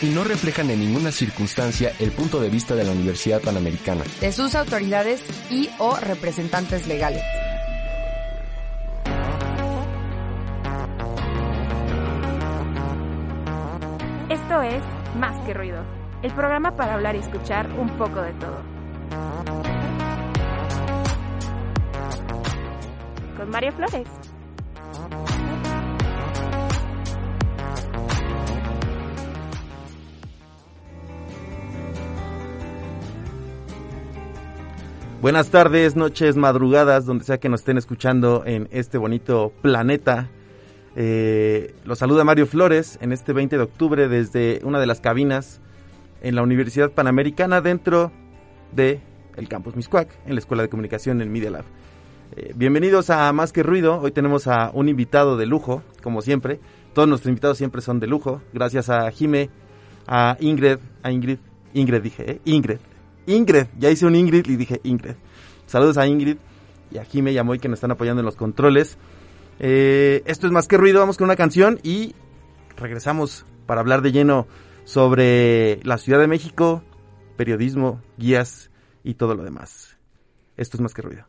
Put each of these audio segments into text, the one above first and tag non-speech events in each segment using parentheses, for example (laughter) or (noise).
Y no reflejan en ninguna circunstancia el punto de vista de la Universidad Panamericana. De sus autoridades y o representantes legales. Esto es Más que Ruido, el programa para hablar y escuchar un poco de todo. Con María Flores. Buenas tardes, noches, madrugadas, donde sea que nos estén escuchando en este bonito planeta. Eh, los saluda Mario Flores en este 20 de octubre desde una de las cabinas en la Universidad Panamericana dentro de el campus Miscuac, en la Escuela de Comunicación en Media Lab. Eh, bienvenidos a Más que Ruido. Hoy tenemos a un invitado de lujo, como siempre. Todos nuestros invitados siempre son de lujo. Gracias a Jime, a Ingrid, a Ingrid, Ingrid dije, ¿eh? Ingrid, Ingrid, ya hice un Ingrid y dije Ingrid. Saludos a Ingrid y a Jime y a Moy que nos están apoyando en los controles. Eh, esto es más que ruido, vamos con una canción y regresamos para hablar de lleno sobre la Ciudad de México, periodismo, guías y todo lo demás. Esto es más que ruido.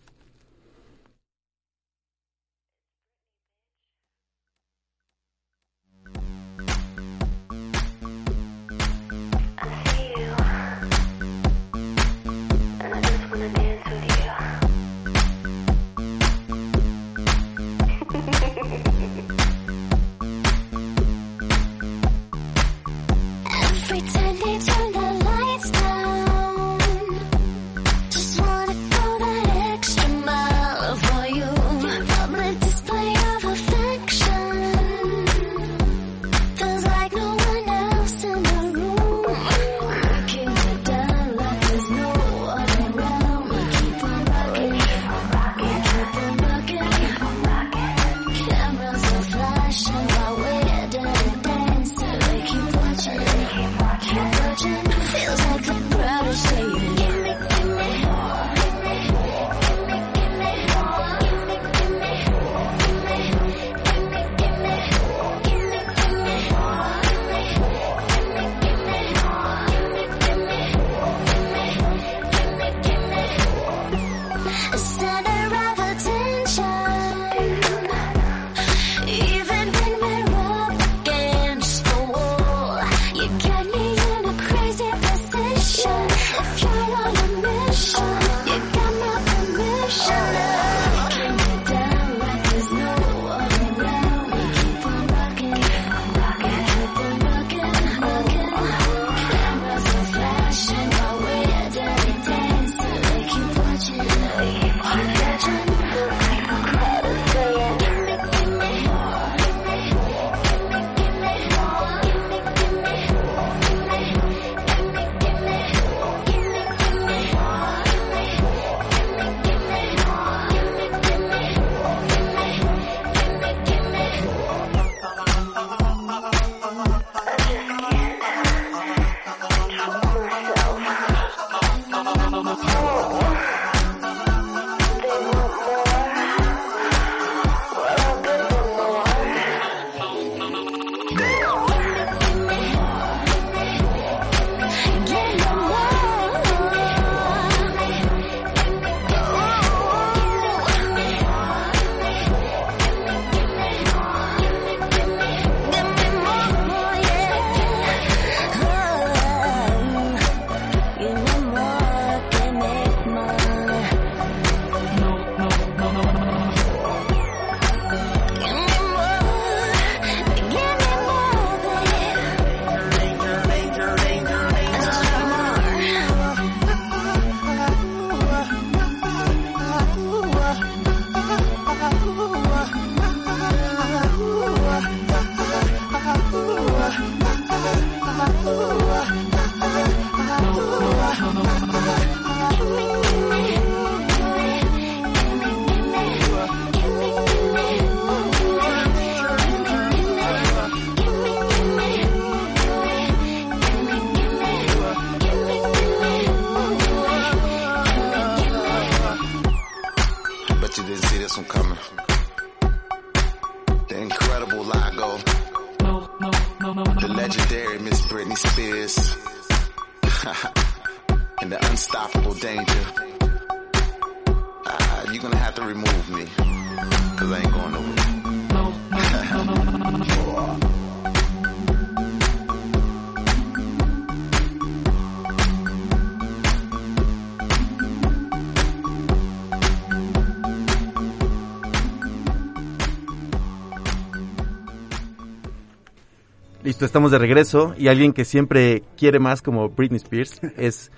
Estamos de regreso y alguien que siempre quiere más como Britney Spears (laughs) es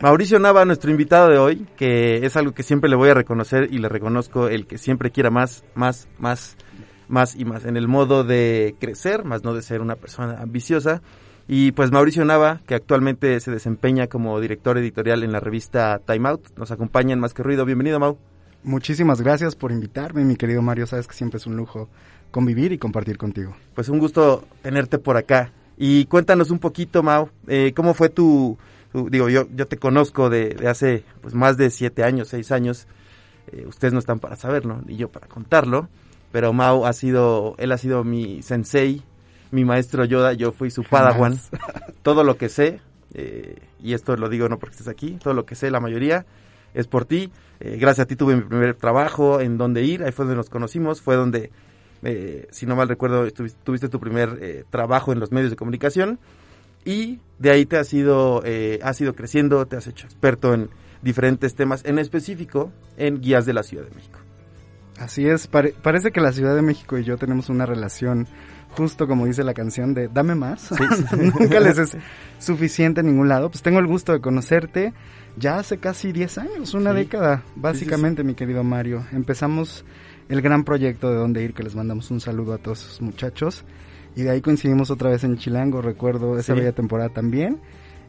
Mauricio Nava, nuestro invitado de hoy, que es algo que siempre le voy a reconocer y le reconozco el que siempre quiera más, más, más, más y más en el modo de crecer, más no de ser una persona ambiciosa. Y pues Mauricio Nava, que actualmente se desempeña como director editorial en la revista Time Out, nos acompaña en Más que Ruido. Bienvenido, Mau. Muchísimas gracias por invitarme, mi querido Mario. Sabes que siempre es un lujo convivir y compartir contigo. Pues un gusto tenerte por acá. Y cuéntanos un poquito, Mau, eh, ¿cómo fue tu, tu- digo, yo, yo te conozco de, de hace pues, más de siete años, seis años. Eh, ustedes no están para saberlo, ni yo para contarlo. Pero Mau ha sido, él ha sido mi sensei, mi maestro Yoda, yo fui su padawan. Todo lo que sé, eh, y esto lo digo no porque estés aquí, todo lo que sé, la mayoría, es por ti. Eh, gracias a ti tuve mi primer trabajo en donde ir, ahí fue donde nos conocimos, fue donde, eh, si no mal recuerdo, tuviste tu primer eh, trabajo en los medios de comunicación y de ahí te has ido, eh, has ido creciendo, te has hecho experto en diferentes temas, en específico en guías de la Ciudad de México. Así es, pare- parece que la Ciudad de México y yo tenemos una relación justo como dice la canción de dame más. (laughs) Nunca les es suficiente en ningún lado. Pues tengo el gusto de conocerte ya hace casi 10 años, una Sí. década, básicamente, mi querido Mario. Empezamos el gran proyecto de dónde ir, que les mandamos un saludo a todos esos muchachos. Y de ahí coincidimos otra vez en Chilango, recuerdo esa Sí. bella temporada también.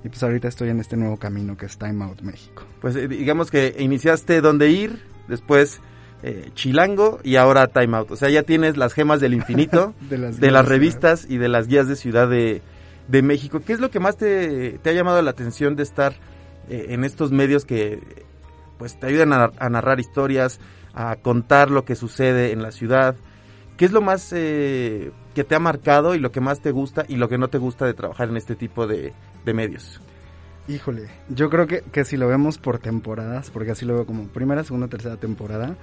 Y pues ahorita estoy en este nuevo camino que es Time Out México. Pues eh, digamos que iniciaste dónde ir, después eh, Chilango y ahora Time Out. O sea, ya tienes las gemas del infinito (laughs) De las, de las guías, revistas y de las guías de Ciudad de, de México. ¿Qué es lo que más te, te ha llamado la atención de estar eh, en estos medios que pues te ayudan a, a narrar historias, a contar lo que sucede en la ciudad? ¿Qué es lo más eh, que te ha marcado y lo que más te gusta y lo que no te gusta de trabajar en este tipo de, de medios? Híjole, yo creo que, que si lo vemos por temporadas, porque así lo veo como primera, segunda, tercera temporada,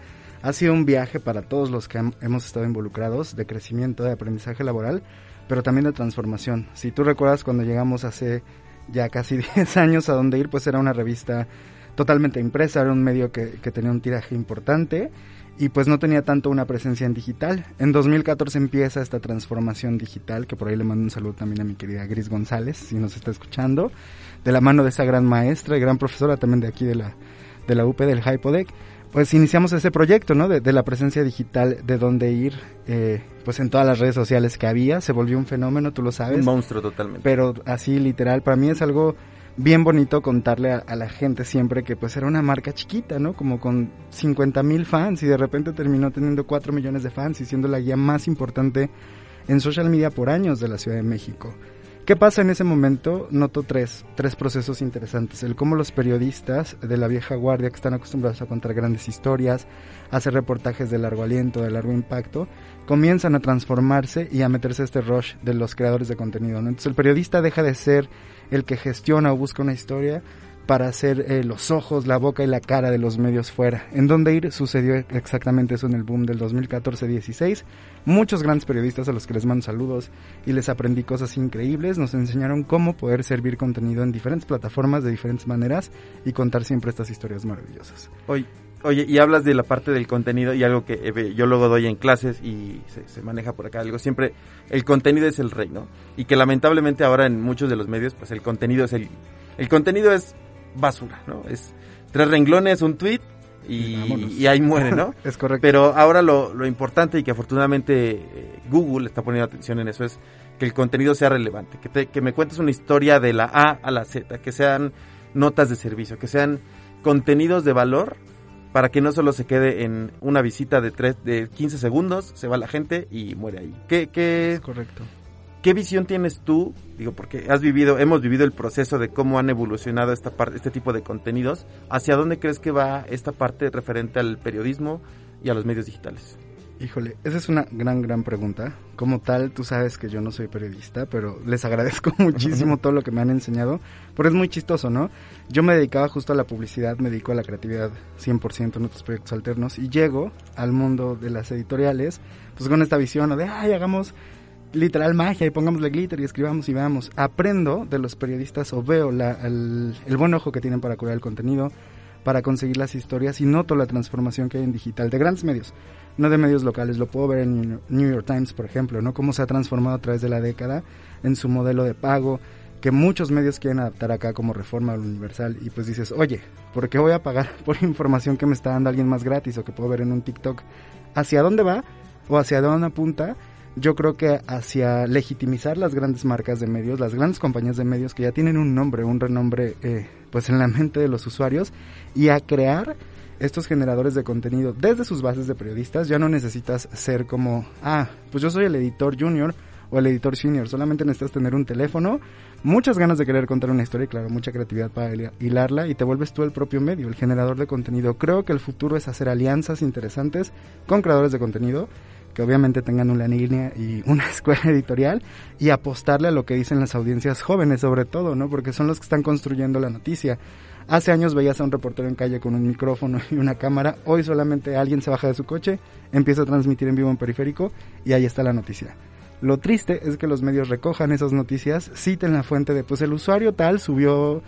ha sido un viaje para todos los que hem- hemos estado involucrados de crecimiento, de aprendizaje laboral, pero también de transformación. Si tú recuerdas cuando llegamos hace ya casi (laughs) 10 años a donde ir, pues era una revista totalmente impresa, era un medio que, que tenía un tiraje importante y pues no tenía tanto una presencia en digital. En 2014 empieza esta transformación digital, que por ahí le mando un saludo también a mi querida Gris González, si nos está escuchando, de la mano de esa gran maestra y gran profesora también de aquí de la, de la UP del Hypodec. Pues iniciamos ese proyecto, ¿no? De, de la presencia digital, de dónde ir, eh, pues en todas las redes sociales que había, se volvió un fenómeno, tú lo sabes Un monstruo totalmente. pero así literal, para mí es algo bien bonito contarle a, a la gente siempre que pues era una marca chiquita, ¿no? Como con 50 mil fans y de repente terminó teniendo 4 millones de fans y siendo la guía más importante en social media por años de la Ciudad de México. ¿Qué pasa en ese momento? Noto tres, tres procesos interesantes. El cómo los periodistas de la vieja guardia que están acostumbrados a contar grandes historias, a hacer reportajes de largo aliento, de largo impacto, comienzan a transformarse y a meterse este rush de los creadores de contenido. Entonces el periodista deja de ser el que gestiona o busca una historia para ser eh, los ojos, la boca y la cara de los medios fuera. En donde ir sucedió exactamente eso en el boom del 2014-16. Muchos grandes periodistas a los que les mando saludos y les aprendí cosas increíbles, nos enseñaron cómo poder servir contenido en diferentes plataformas de diferentes maneras y contar siempre estas historias maravillosas. Oye, oye, y hablas de la parte del contenido y algo que eh, yo luego doy en clases y se, se maneja por acá, algo siempre, el contenido es el rey, ¿no? Y que lamentablemente ahora en muchos de los medios, pues el contenido es el, el contenido es basura, ¿no? Es tres renglones, un tweet y, ahí muere, ¿no? (laughs) Es correcto. Pero ahora lo, lo importante y que afortunadamente eh, Google está poniendo atención en eso es que el contenido sea relevante, que, te- que me cuentes una historia de la A a la Z, que sean notas de servicio, que sean contenidos de valor para que no solo se quede en una visita de, tres, de 15 segundos, se va la gente y muere ahí. ¿Qué, qué, es correcto. ¿Qué visión tienes tú? Digo, porque has vivido, hemos vivido el proceso de cómo han evolucionado esta parte, este tipo de contenidos. ¿Hacia dónde crees que va esta parte referente al periodismo y a los medios digitales? Híjole, esa es una gran, gran pregunta. Como tal, tú sabes que yo no soy periodista, pero les agradezco (laughs) muchísimo todo lo que me han enseñado, pero es muy chistoso, ¿no? Yo me dedicaba justo a la publicidad, me dedico a la creatividad 100% en otros proyectos alternos y llego al mundo de las editoriales, pues con esta visión de, ay, hagamos literal magia y pongámosle glitter y escribamos y veamos. Aprendo de los periodistas o veo la, el, el buen ojo que tienen para curar el contenido, para conseguir las historias y noto la transformación que hay en digital de grandes medios no de medios locales, lo puedo ver en New York Times, por ejemplo, ¿no? Cómo se ha transformado a través de la década en su modelo de pago, que muchos medios quieren adaptar acá como reforma al universal y pues dices, oye, ¿por qué voy a pagar (laughs) por información que me está dando alguien más gratis o que puedo ver en un TikTok? ¿Hacia dónde va o hacia dónde apunta? Yo creo que hacia legitimizar las grandes marcas de medios, las grandes compañías de medios que ya tienen un nombre, un renombre, eh, pues en la mente de los usuarios y a crear estos generadores de contenido desde sus bases de periodistas, ya no necesitas ser como, ah, pues yo soy el editor junior o el editor senior, solamente necesitas tener un teléfono, muchas ganas de querer contar una historia y claro, mucha creatividad para hilarla y te vuelves tú el propio medio, el generador de contenido. Creo que el futuro es hacer alianzas interesantes con creadores de contenido que obviamente tengan una línea y una (laughs) escuela editorial y apostarle a lo que dicen las audiencias jóvenes sobre todo, ¿no? Porque son los que están construyendo la noticia. Hace años veías a un reportero en calle con un micrófono (laughs) y una cámara. Hoy solamente alguien se baja de su coche, empieza a transmitir en vivo en periférico y ahí está la noticia. Lo triste es que los medios recojan esas noticias, citen la fuente de, pues el usuario tal subió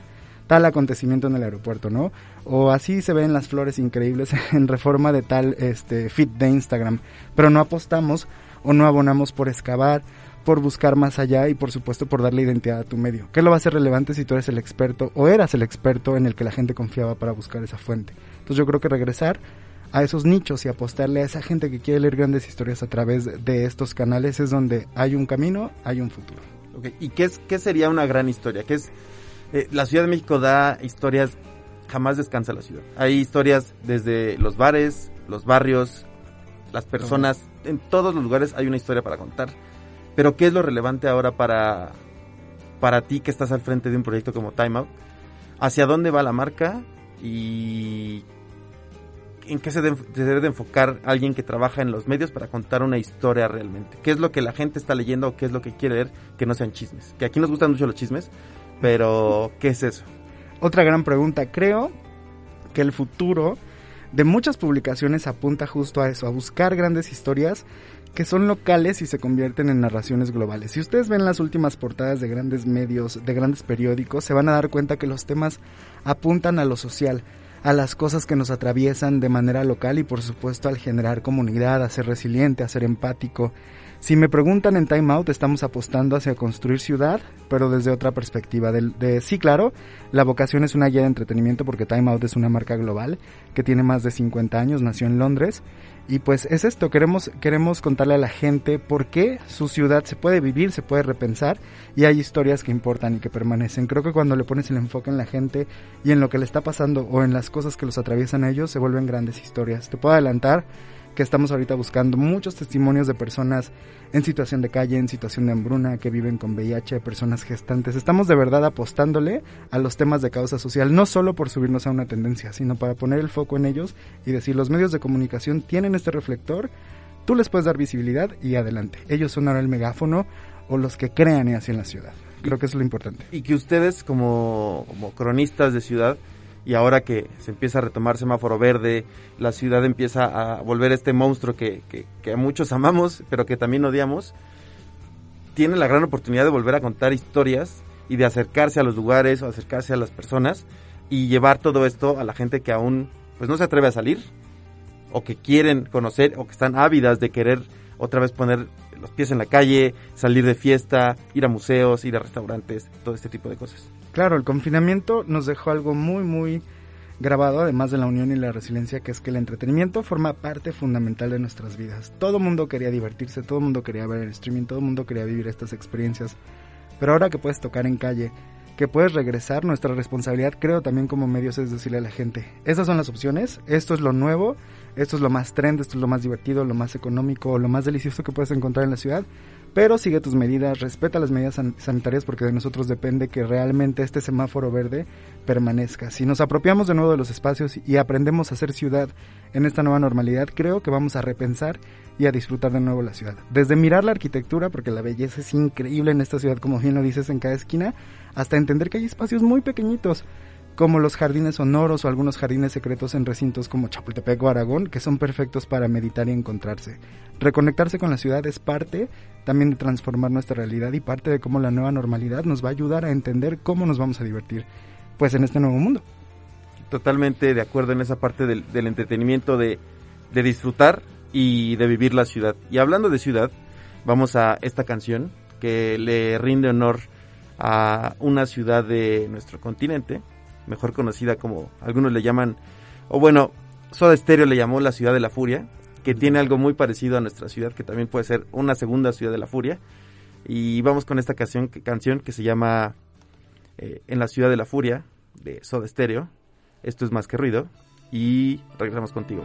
tal acontecimiento en el aeropuerto, ¿no? O así se ven las flores increíbles (laughs) en reforma de tal este feed de Instagram, pero no apostamos o no abonamos por excavar, por buscar más allá y por supuesto por darle identidad a tu medio. ¿Qué lo va a hacer relevante si tú eres el experto o eras el experto en el que la gente confiaba para buscar esa fuente? Entonces yo creo que regresar a esos nichos y apostarle a esa gente que quiere leer grandes historias a través de estos canales es donde hay un camino, hay un futuro. ¿Y qué, es, qué sería una gran historia? ¿Qué es, eh, la Ciudad de México da historias, jamás descansa la ciudad. Hay historias desde los bares, los barrios, las personas, en todos los lugares hay una historia para contar. Pero ¿qué es lo relevante ahora para, para ti que estás al frente de un proyecto como Time Out? ¿Hacia dónde va la marca? Y en qué se, de, se, debe de enfocar alguien que trabaja en los medios para contar una historia realmente. ¿Qué es lo que la gente está leyendo o qué es lo que quiere leer que no sean chismes? Que aquí nos gustan mucho los chismes, pero ¿qué es eso? Otra gran pregunta. Creo que el futuro de muchas publicaciones apunta justo a eso, a buscar grandes historias que son locales y se convierten en narraciones globales. Si ustedes ven las últimas portadas de grandes medios, de grandes periódicos, se van a dar cuenta que los temas apuntan a lo social, a las cosas que nos atraviesan de manera local y por supuesto al generar comunidad, a ser resiliente, a ser empático. Si me preguntan en Time Out, estamos apostando hacia construir ciudad, pero desde otra perspectiva. De, de, sí, claro, la vocación es una guía de entretenimiento porque Time Out es una marca global que tiene más de 50 años, nació en Londres. Y pues es esto, queremos, queremos contarle a la gente por qué su ciudad se puede vivir, se puede repensar y hay historias que importan y que permanecen. Creo que cuando le pones el enfoque en la gente y en lo que le está pasando o en las cosas que los atraviesan a ellos, se vuelven grandes historias. Te puedo adelantar que estamos ahorita buscando muchos testimonios de personas en situación de calle, en situación de hambruna, que viven con VIH, personas gestantes. Estamos de verdad apostándole a los temas de causa social, no solo por subirnos a una tendencia, sino para poner el foco en ellos y decir, los medios de comunicación tienen este reflector, tú les puedes dar visibilidad y adelante. Ellos son ahora el megáfono o los que crean y hacen la ciudad. Creo que es lo importante. Y que ustedes como cronistas de ciudad, y ahora que se empieza a retomar semáforo verde, la ciudad empieza a volver este monstruo que, que, muchos amamos, pero que también odiamos, tiene la gran oportunidad de volver a contar historias y de acercarse a los lugares o acercarse a las personas y llevar todo esto a la gente que aún pues no se atreve a salir o que quieren conocer o que están ávidas de querer otra vez poner los pies en la calle, salir de fiesta, ir a museos, ir a restaurantes, todo este tipo de cosas. Claro, el confinamiento nos dejó algo muy, muy grabado, además de la unión y la resiliencia, que es que el entretenimiento forma parte fundamental de nuestras vidas. Todo mundo quería divertirse, todo mundo quería ver el streaming, todo mundo quería vivir estas experiencias. Pero ahora que puedes tocar en calle, que puedes regresar, nuestra responsabilidad creo también como medios es decirle a la gente, estas son las opciones, esto es lo nuevo, esto es lo más trend, esto es lo más divertido, lo más económico, lo más delicioso que puedes encontrar en la ciudad, pero sigue tus medidas, respeta las medidas san- sanitarias porque de nosotros depende que realmente este semáforo verde permanezca. Si nos apropiamos de nuevo de los espacios y aprendemos a hacer ciudad en esta nueva normalidad, creo que vamos a repensar y a disfrutar de nuevo la ciudad. Desde mirar la arquitectura, porque la belleza es increíble en esta ciudad, como bien lo dices en cada esquina, hasta entender que hay espacios muy pequeñitos, como los jardines sonoros o algunos jardines secretos en recintos como Chapultepec o Aragón, que son perfectos para meditar y encontrarse. Reconectarse con la ciudad es parte también de transformar nuestra realidad y parte de cómo la nueva normalidad nos va a ayudar a entender cómo nos vamos a divertir, pues en este nuevo mundo. Totalmente de acuerdo en esa parte del, del entretenimiento, de, de disfrutar y de vivir la ciudad. Y hablando de ciudad, vamos a esta canción que le rinde honor a una ciudad de nuestro continente, mejor conocida como algunos le llaman, o bueno, Soda Stereo le llamó la ciudad de la furia, que tiene algo muy parecido a nuestra ciudad, que también puede ser una segunda ciudad de la furia. Y vamos con esta canción, que- canción que se llama eh, En la ciudad de la furia, de Soda Stereo. Esto es más que ruido. Y regresamos contigo.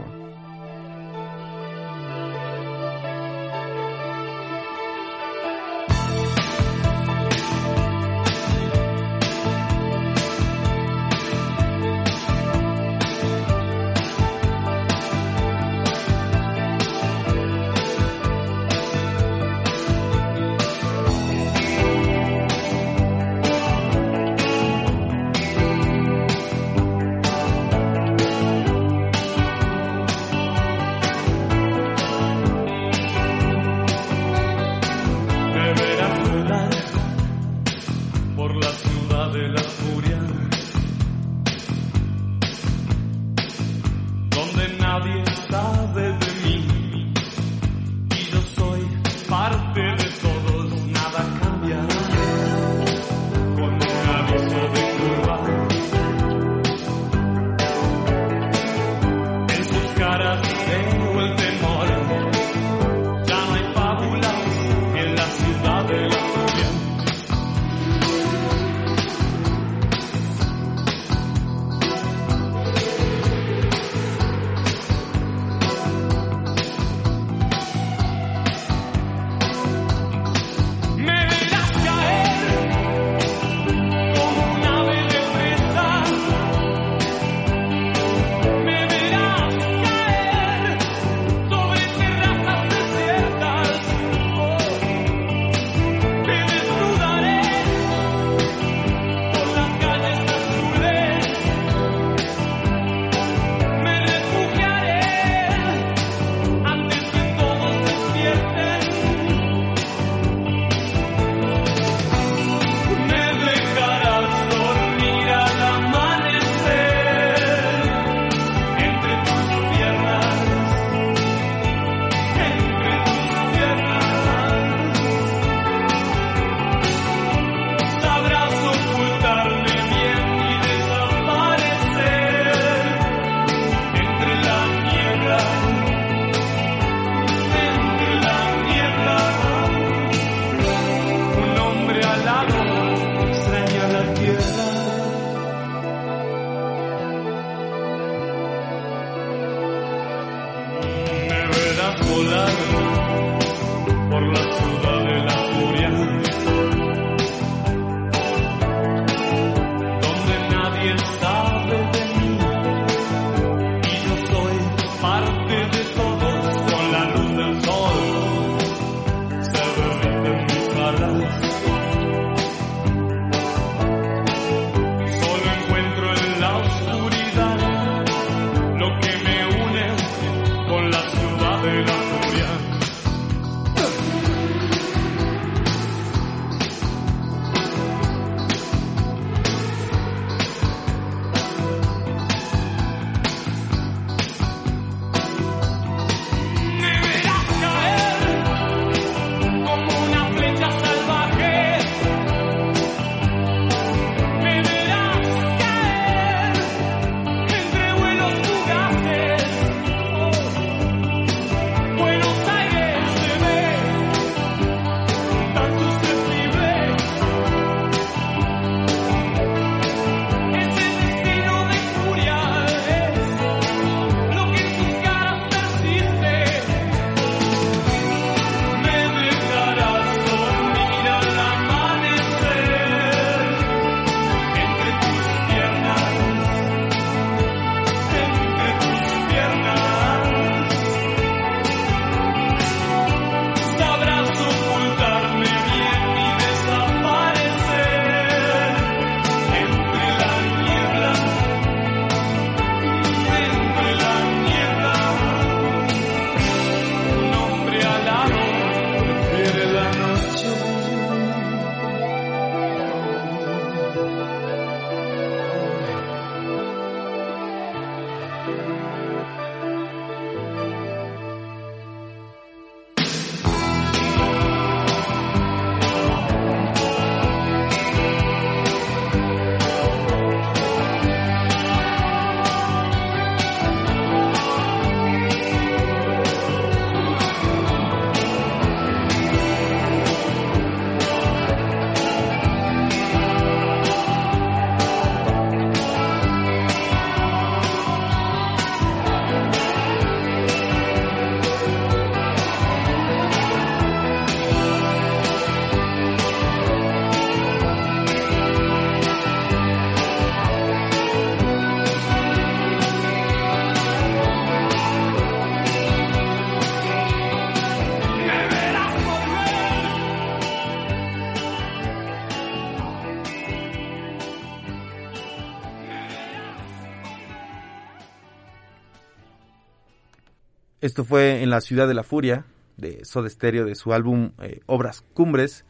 Esto fue en la ciudad de la furia de Soda Stereo de su álbum eh, Obras Cumbres,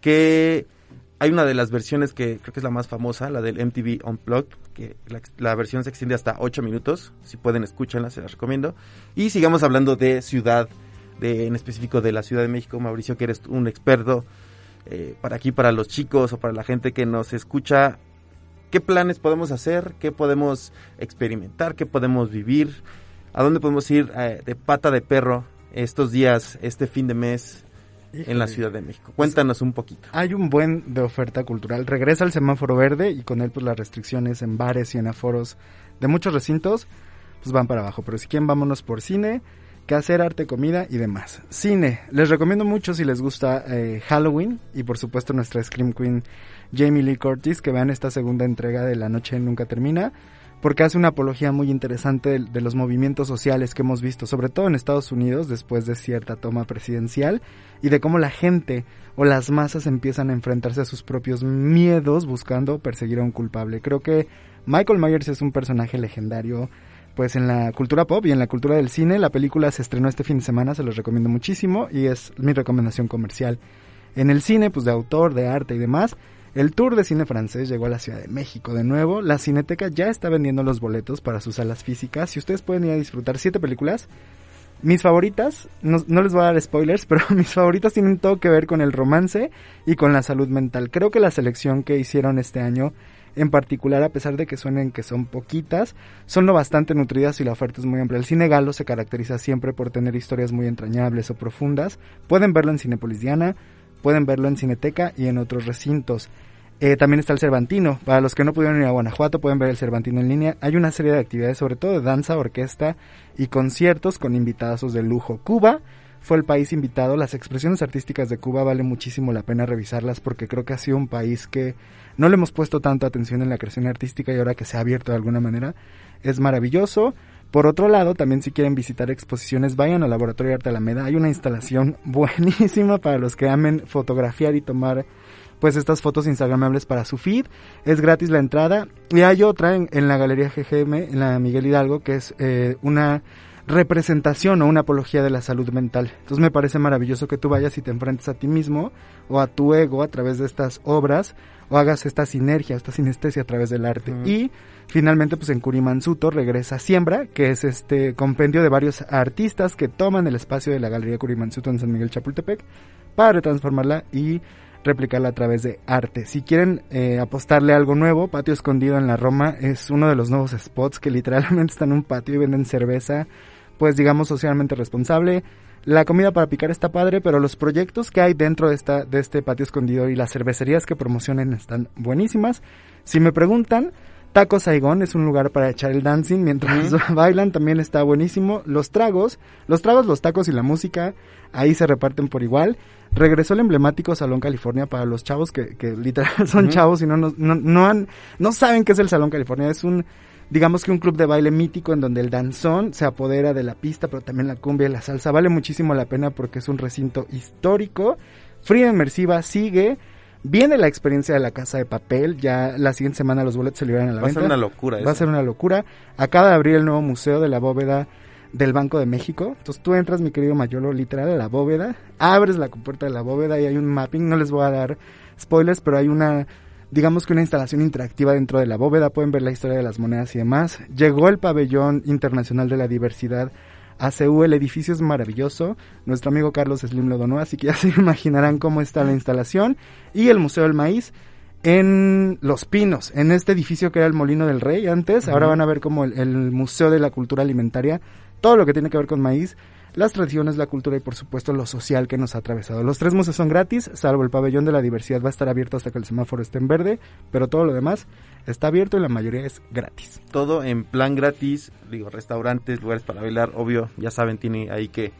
que hay una de las versiones que creo que es la más famosa, la del MTV Unplugged, que la, versión se extiende hasta 8 minutos, si pueden escúchenla, se las recomiendo. Y sigamos hablando de ciudad, de, en específico de la Ciudad de México, Mauricio, que eres un experto eh, para aquí, para los chicos o para la gente que nos escucha. ¿Qué planes podemos hacer? ¿Qué podemos experimentar? ¿Qué podemos vivir? ¿A dónde podemos ir eh, de pata de perro estos días, este fin de mes en la. Ciudad de México? Cuéntanos un poquito. Hay un buen de oferta cultural. Regresa el semáforo verde y con él pues las restricciones en bares y en aforos de muchos recintos pues van para abajo. Pero si quieren vámonos por cine, qué hacer, arte, comida y demás. Cine. Les recomiendo mucho si les gusta eh, Halloween y por supuesto nuestra Scream Queen Jamie Lee Curtis que vean esta segunda entrega de La Noche Nunca Termina porque hace una apología muy interesante de, de los movimientos sociales que hemos visto, sobre todo en Estados Unidos después de cierta toma presidencial y de cómo la gente o las masas empiezan a enfrentarse a sus propios miedos buscando perseguir a un culpable. Creo que Michael Myers es un personaje legendario pues en la cultura pop y en la cultura del cine. La película se estrenó este fin de semana, se los recomiendo muchísimo y es mi recomendación comercial. En el cine, pues de autor, de arte y demás, el tour de cine francés llegó a la Ciudad de México de nuevo. La Cineteca ya está vendiendo los boletos para sus salas físicas y ustedes pueden ir a disfrutar siete películas. Mis favoritas, no, no les voy a dar spoilers, (laughs) pero mis favoritas tienen todo que ver con el romance y con la salud mental. Creo que la selección que hicieron este año en particular, a pesar de que suenen que son poquitas, son lo bastante nutridas y la oferta es muy amplia. El cine galo se caracteriza siempre por tener historias muy entrañables o profundas. Pueden verlo en Cinepolis Diana, pueden verlo en Cineteca y en otros recintos. Eh, también está el Cervantino. Para los que no pudieron ir a Guanajuato, pueden ver el Cervantino en línea. Hay una serie de actividades, sobre todo de danza, orquesta y conciertos con invitados de lujo. Cuba fue el país invitado. Las expresiones artísticas de Cuba vale muchísimo la pena revisarlas porque creo que ha sido un país que no le hemos puesto tanta atención en la creación artística y ahora que se ha abierto de alguna manera es maravilloso. Por otro lado, también si quieren visitar exposiciones, vayan al Laboratorio de Arte Alameda. Hay una instalación (laughs) buenísima para los que amen fotografiar y tomar pues estas fotos instagramables para su feed. Es gratis la entrada. Y hay otra en, en la Galería GGM, en la Miguel Hidalgo, que es eh, una representación o una apología de la salud mental. Entonces me parece maravilloso que tú vayas y te enfrentes a ti mismo o a tu ego a través de estas obras o hagas esta sinergia, esta sinestesia a través del arte. Y finalmente pues en Curimansuto regresa Siembra, que es este compendio de varios artistas que toman el espacio de la Galería Curimansuto en San Miguel Chapultepec para retransformarla y replicarla a través de arte. Si quieren eh, apostarle algo nuevo, Patio Escondido en la Roma es uno de los nuevos spots que literalmente están en un patio y venden cerveza, pues digamos socialmente responsable. La comida para picar está padre, pero los proyectos que hay dentro de, esta, de este patio escondido y las cervecerías que promocionen están buenísimas. Si me preguntan, Taco Saigón es un lugar para echar el dancing mientras (laughs) bailan, también está buenísimo. Los tragos, los tragos, los tacos y la música, ahí se reparten por igual. Regresó el emblemático Salón California para los chavos que, que literal (laughs) son chavos y no, no, no, no han, no saben qué es el Salón California. Es un, digamos que un club de baile mítico en donde el danzón se apodera de la pista, pero también la cumbia y la salsa. Vale muchísimo la pena porque es un recinto histórico. Fría Inmersiva sigue. Viene la experiencia de la casa de papel. Ya la siguiente semana los boletos se liberan a la Va a venta. ser una locura Va eso. a ser una locura. Acaba de abrir el nuevo museo de la bóveda del Banco de México. Entonces tú entras, mi querido Mayolo, literal a la bóveda, abres la compuerta de la bóveda y hay un mapping. No les voy a dar spoilers, pero hay una digamos que una instalación interactiva dentro de la bóveda, pueden ver la historia de las monedas y demás. Llegó el pabellón internacional de la diversidad a CU, el edificio es maravilloso, nuestro amigo Carlos Slim lo donó, así que ya se (laughs) imaginarán cómo está la instalación. Y el Museo del Maíz en Los Pinos, en este edificio que era el Molino del Rey antes, ahora van a ver como el, el Museo de la Cultura Alimentaria, todo lo que tiene que ver con maíz, las tradiciones, la cultura y por supuesto lo social que nos ha atravesado. Los tres museos son gratis, salvo el pabellón de la diversidad va a estar abierto hasta que el semáforo esté en verde, pero todo lo demás está abierto y la mayoría es gratis. Todo en plan gratis, digo, restaurantes, lugares para bailar, obvio, ya saben, tiene ahí que...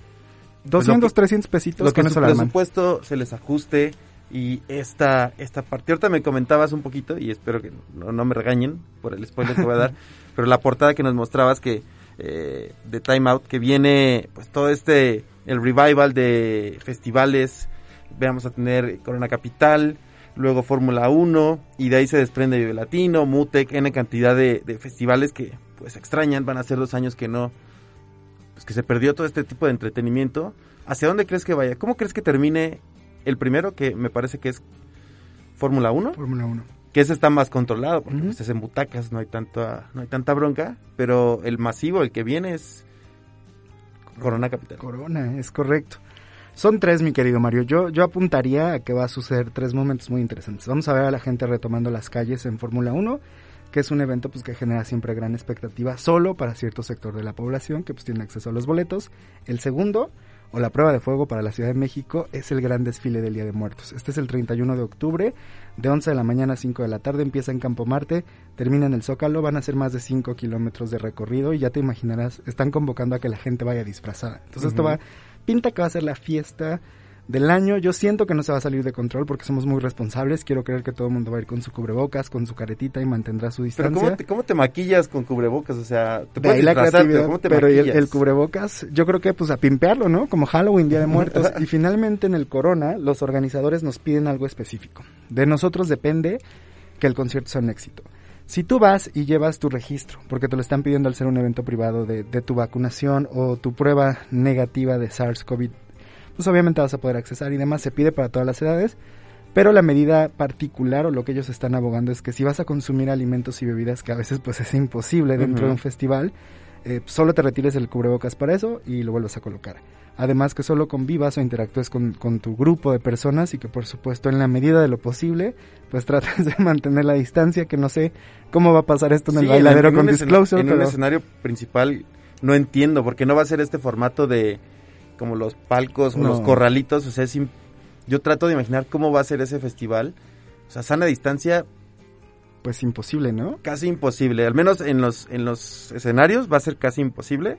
pues, 200, lo que- 300 pesitos Lo que su arman. presupuesto se les ajuste y esta, esta parte, ahorita me comentabas un poquito y espero que no, no me regañen por el spoiler que voy a dar, (laughs) pero la portada que nos mostrabas que eh, de Time Out, que viene pues todo este, el revival de festivales, vamos a tener Corona Capital, luego Fórmula 1 y de ahí se desprende Vive Latino, Mutec, N cantidad de, de festivales que pues extrañan, van a ser dos años que no, pues que se perdió todo este tipo de entretenimiento. ¿Hacia dónde crees que vaya? ¿Cómo crees que termine el primero, que me parece que es Fórmula 1? Fórmula 1. Que ese está más controlado, porque Ujú. pues, es en butacas, no hay, tanta, no hay tanta bronca, pero el masivo, el que viene es Corona Capital. Corona, es correcto. Son tres, mi querido Mario. Yo, yo apuntaría a que va a suceder tres momentos muy interesantes. Vamos a ver a la gente retomando las calles en Fórmula 1, que es un evento pues que genera siempre gran expectativa solo para cierto sector de la población que pues tiene acceso a los boletos. El segundo, o la prueba de fuego para la Ciudad de México, es el gran desfile del Día de Muertos. Este es el 31 de octubre, de 11 de la mañana a 5 de la tarde, empieza en Campo Marte, termina en el Zócalo, van a ser más de 5 kilómetros de recorrido y ya te imaginarás, están convocando a que la gente vaya disfrazada. Entonces esto va, pinta que va a ser la fiesta del año. Yo siento que no se va a salir de control porque somos muy responsables. Quiero creer que todo el mundo va a ir con su cubrebocas, con su caretita y mantendrá su Pero distancia. ¿cómo te, ¿cómo te maquillas con cubrebocas? O sea, te De puedes la pero creatividad, ¿cómo te pero el, cubrebocas, yo creo que pues a pimpearlo, ¿no? Como Halloween, Día de Muertos. (laughs) y finalmente en el Corona, los organizadores nos piden algo específico. De nosotros depende que el concierto sea un éxito. Si tú vas y llevas tu registro, porque te lo están pidiendo al ser un evento privado de, de tu vacunación o tu prueba negativa de SARS-CoV, pues obviamente vas a poder accesar y demás. Se pide para todas las edades, pero la medida particular o lo que ellos están abogando es que si vas a consumir alimentos y bebidas, que a veces pues es imposible dentro de un festival, eh, solo te retires el cubrebocas para eso y lo vuelvas a colocar. Además que solo convivas o interactúes con, con tu grupo de personas y que por supuesto en la medida de lo posible pues trates de mantener la distancia, que no sé cómo va a pasar esto en el Sí, bailadero en con un Disclosure, En un pero escenario principal no entiendo, porque no va a ser este formato de como los palcos No. los corralitos, o sea, es yo trato de imaginar cómo va a ser ese festival. O sea, sana distancia pues imposible, ¿no? casi imposible, al menos en los en los escenarios va a ser casi imposible.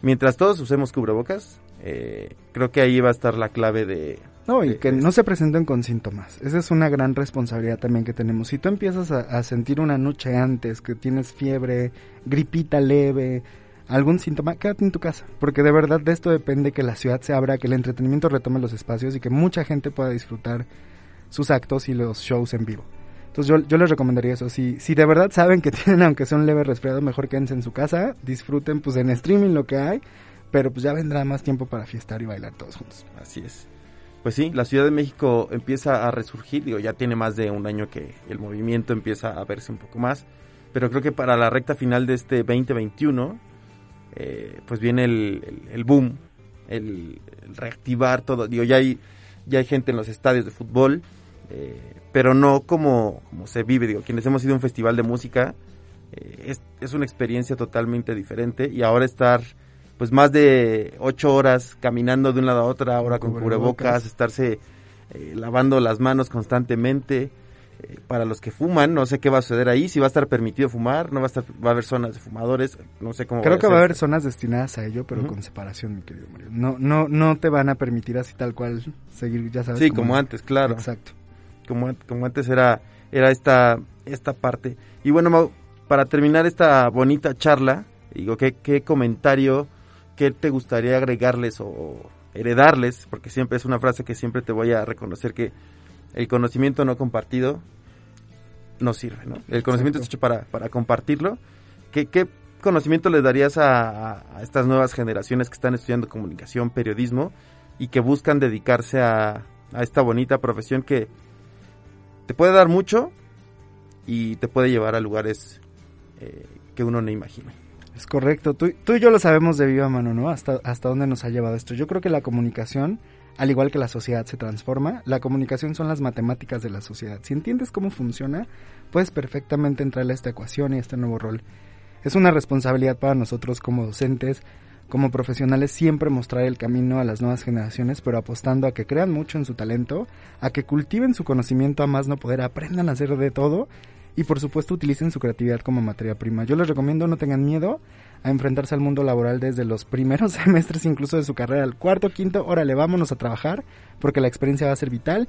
Mientras todos usemos cubrebocas, eh, creo que ahí va a estar la clave de No, y de- que de- no se presenten con síntomas. Esa es una gran responsabilidad también que tenemos. Si tú empiezas a, a sentir una noche antes que tienes fiebre, gripita leve, algún síntoma, quédate en tu casa. Porque de verdad de esto depende que la ciudad se abra, que el entretenimiento retome los espacios y que mucha gente pueda disfrutar sus actos y los shows en vivo. Entonces yo, yo les recomendaría eso. Si, si de verdad saben que (laughs) tienen, aunque sea un leve resfriado, mejor quédense en su casa, disfruten pues en streaming lo que hay, pero pues ya vendrá más tiempo para fiestar y bailar todos juntos. Así es. Pues sí, la Ciudad de México empieza a resurgir, digo, ya tiene más de un año que el movimiento empieza a verse un poco más, pero creo que para la recta final de este 2021, eh, pues viene el, el- el boom, el, el reactivar todo, digo, ya hay, ya hay gente en los estadios de fútbol, eh, pero no como, como se vive, digo, quienes hemos ido a un festival de música, eh, es, es una experiencia totalmente diferente y ahora estar pues más de ocho horas caminando de un lado a otro, ahora con cubrebocas. estarse eh, lavando las manos constantemente. Para los que fuman, no sé qué va a suceder ahí, si va a estar permitido fumar, no va a estar, va a haber zonas de fumadores, no sé cómo Creo que va a haber zonas destinadas a ello, pero con separación, mi querido Mario. No, no, no te van a permitir así tal cual seguir, ya sabes. Sí, como antes, claro. Exacto. como, como antes era, era esta, esta parte. Y bueno, Mau, para terminar esta bonita charla, digo, ¿qué, qué comentario, qué te gustaría agregarles o heredarles? Porque siempre es una frase que siempre te voy a reconocer que el conocimiento no compartido no sirve, ¿no? El conocimiento es hecho para, para compartirlo. ¿Qué, qué conocimiento les darías a estas nuevas generaciones que están estudiando comunicación, periodismo y que buscan dedicarse a, a esta bonita profesión que te puede dar mucho, y te puede llevar a lugares eh, que uno no imagina. Es correcto. Tú, tú y yo lo sabemos de viva mano, ¿no? Hasta, hasta dónde nos ha llevado esto. Yo creo que la comunicación, al igual que la sociedad se transforma, la comunicación son las matemáticas de la sociedad. Si entiendes cómo funciona, puedes perfectamente entrar a esta ecuación y a este nuevo rol. Es una responsabilidad para nosotros como docentes, como profesionales, siempre mostrar el camino a las nuevas generaciones, pero apostando a que crean mucho en su talento, a que cultiven su conocimiento a más no poder, aprendan a hacer de todo y por supuesto utilicen su creatividad como materia prima. Yo les recomiendo no tengan miedo a enfrentarse al mundo laboral desde los primeros (laughs) semestres incluso de su carrera, al cuarto, quinto, órale, vámonos a trabajar porque la experiencia va a ser vital.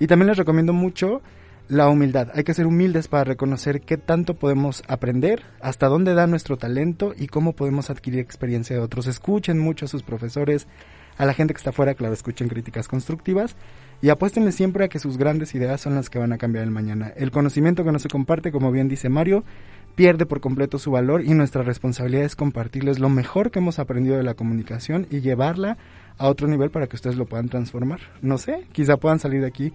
Y también les recomiendo mucho la humildad. Hay que ser humildes para reconocer qué tanto podemos aprender, hasta dónde da nuestro talento y cómo podemos adquirir experiencia de otros. Escuchen mucho a sus profesores, a la gente que está afuera, claro, escuchen críticas constructivas y apuéstenle siempre a que sus grandes ideas son las que van a cambiar el mañana. El conocimiento que no se comparte, como bien dice Mario, pierde por completo su valor y nuestra responsabilidad es compartirles lo mejor que hemos aprendido de la comunicación y llevarla a otro nivel para que ustedes lo puedan transformar. No sé, quizá puedan salir de aquí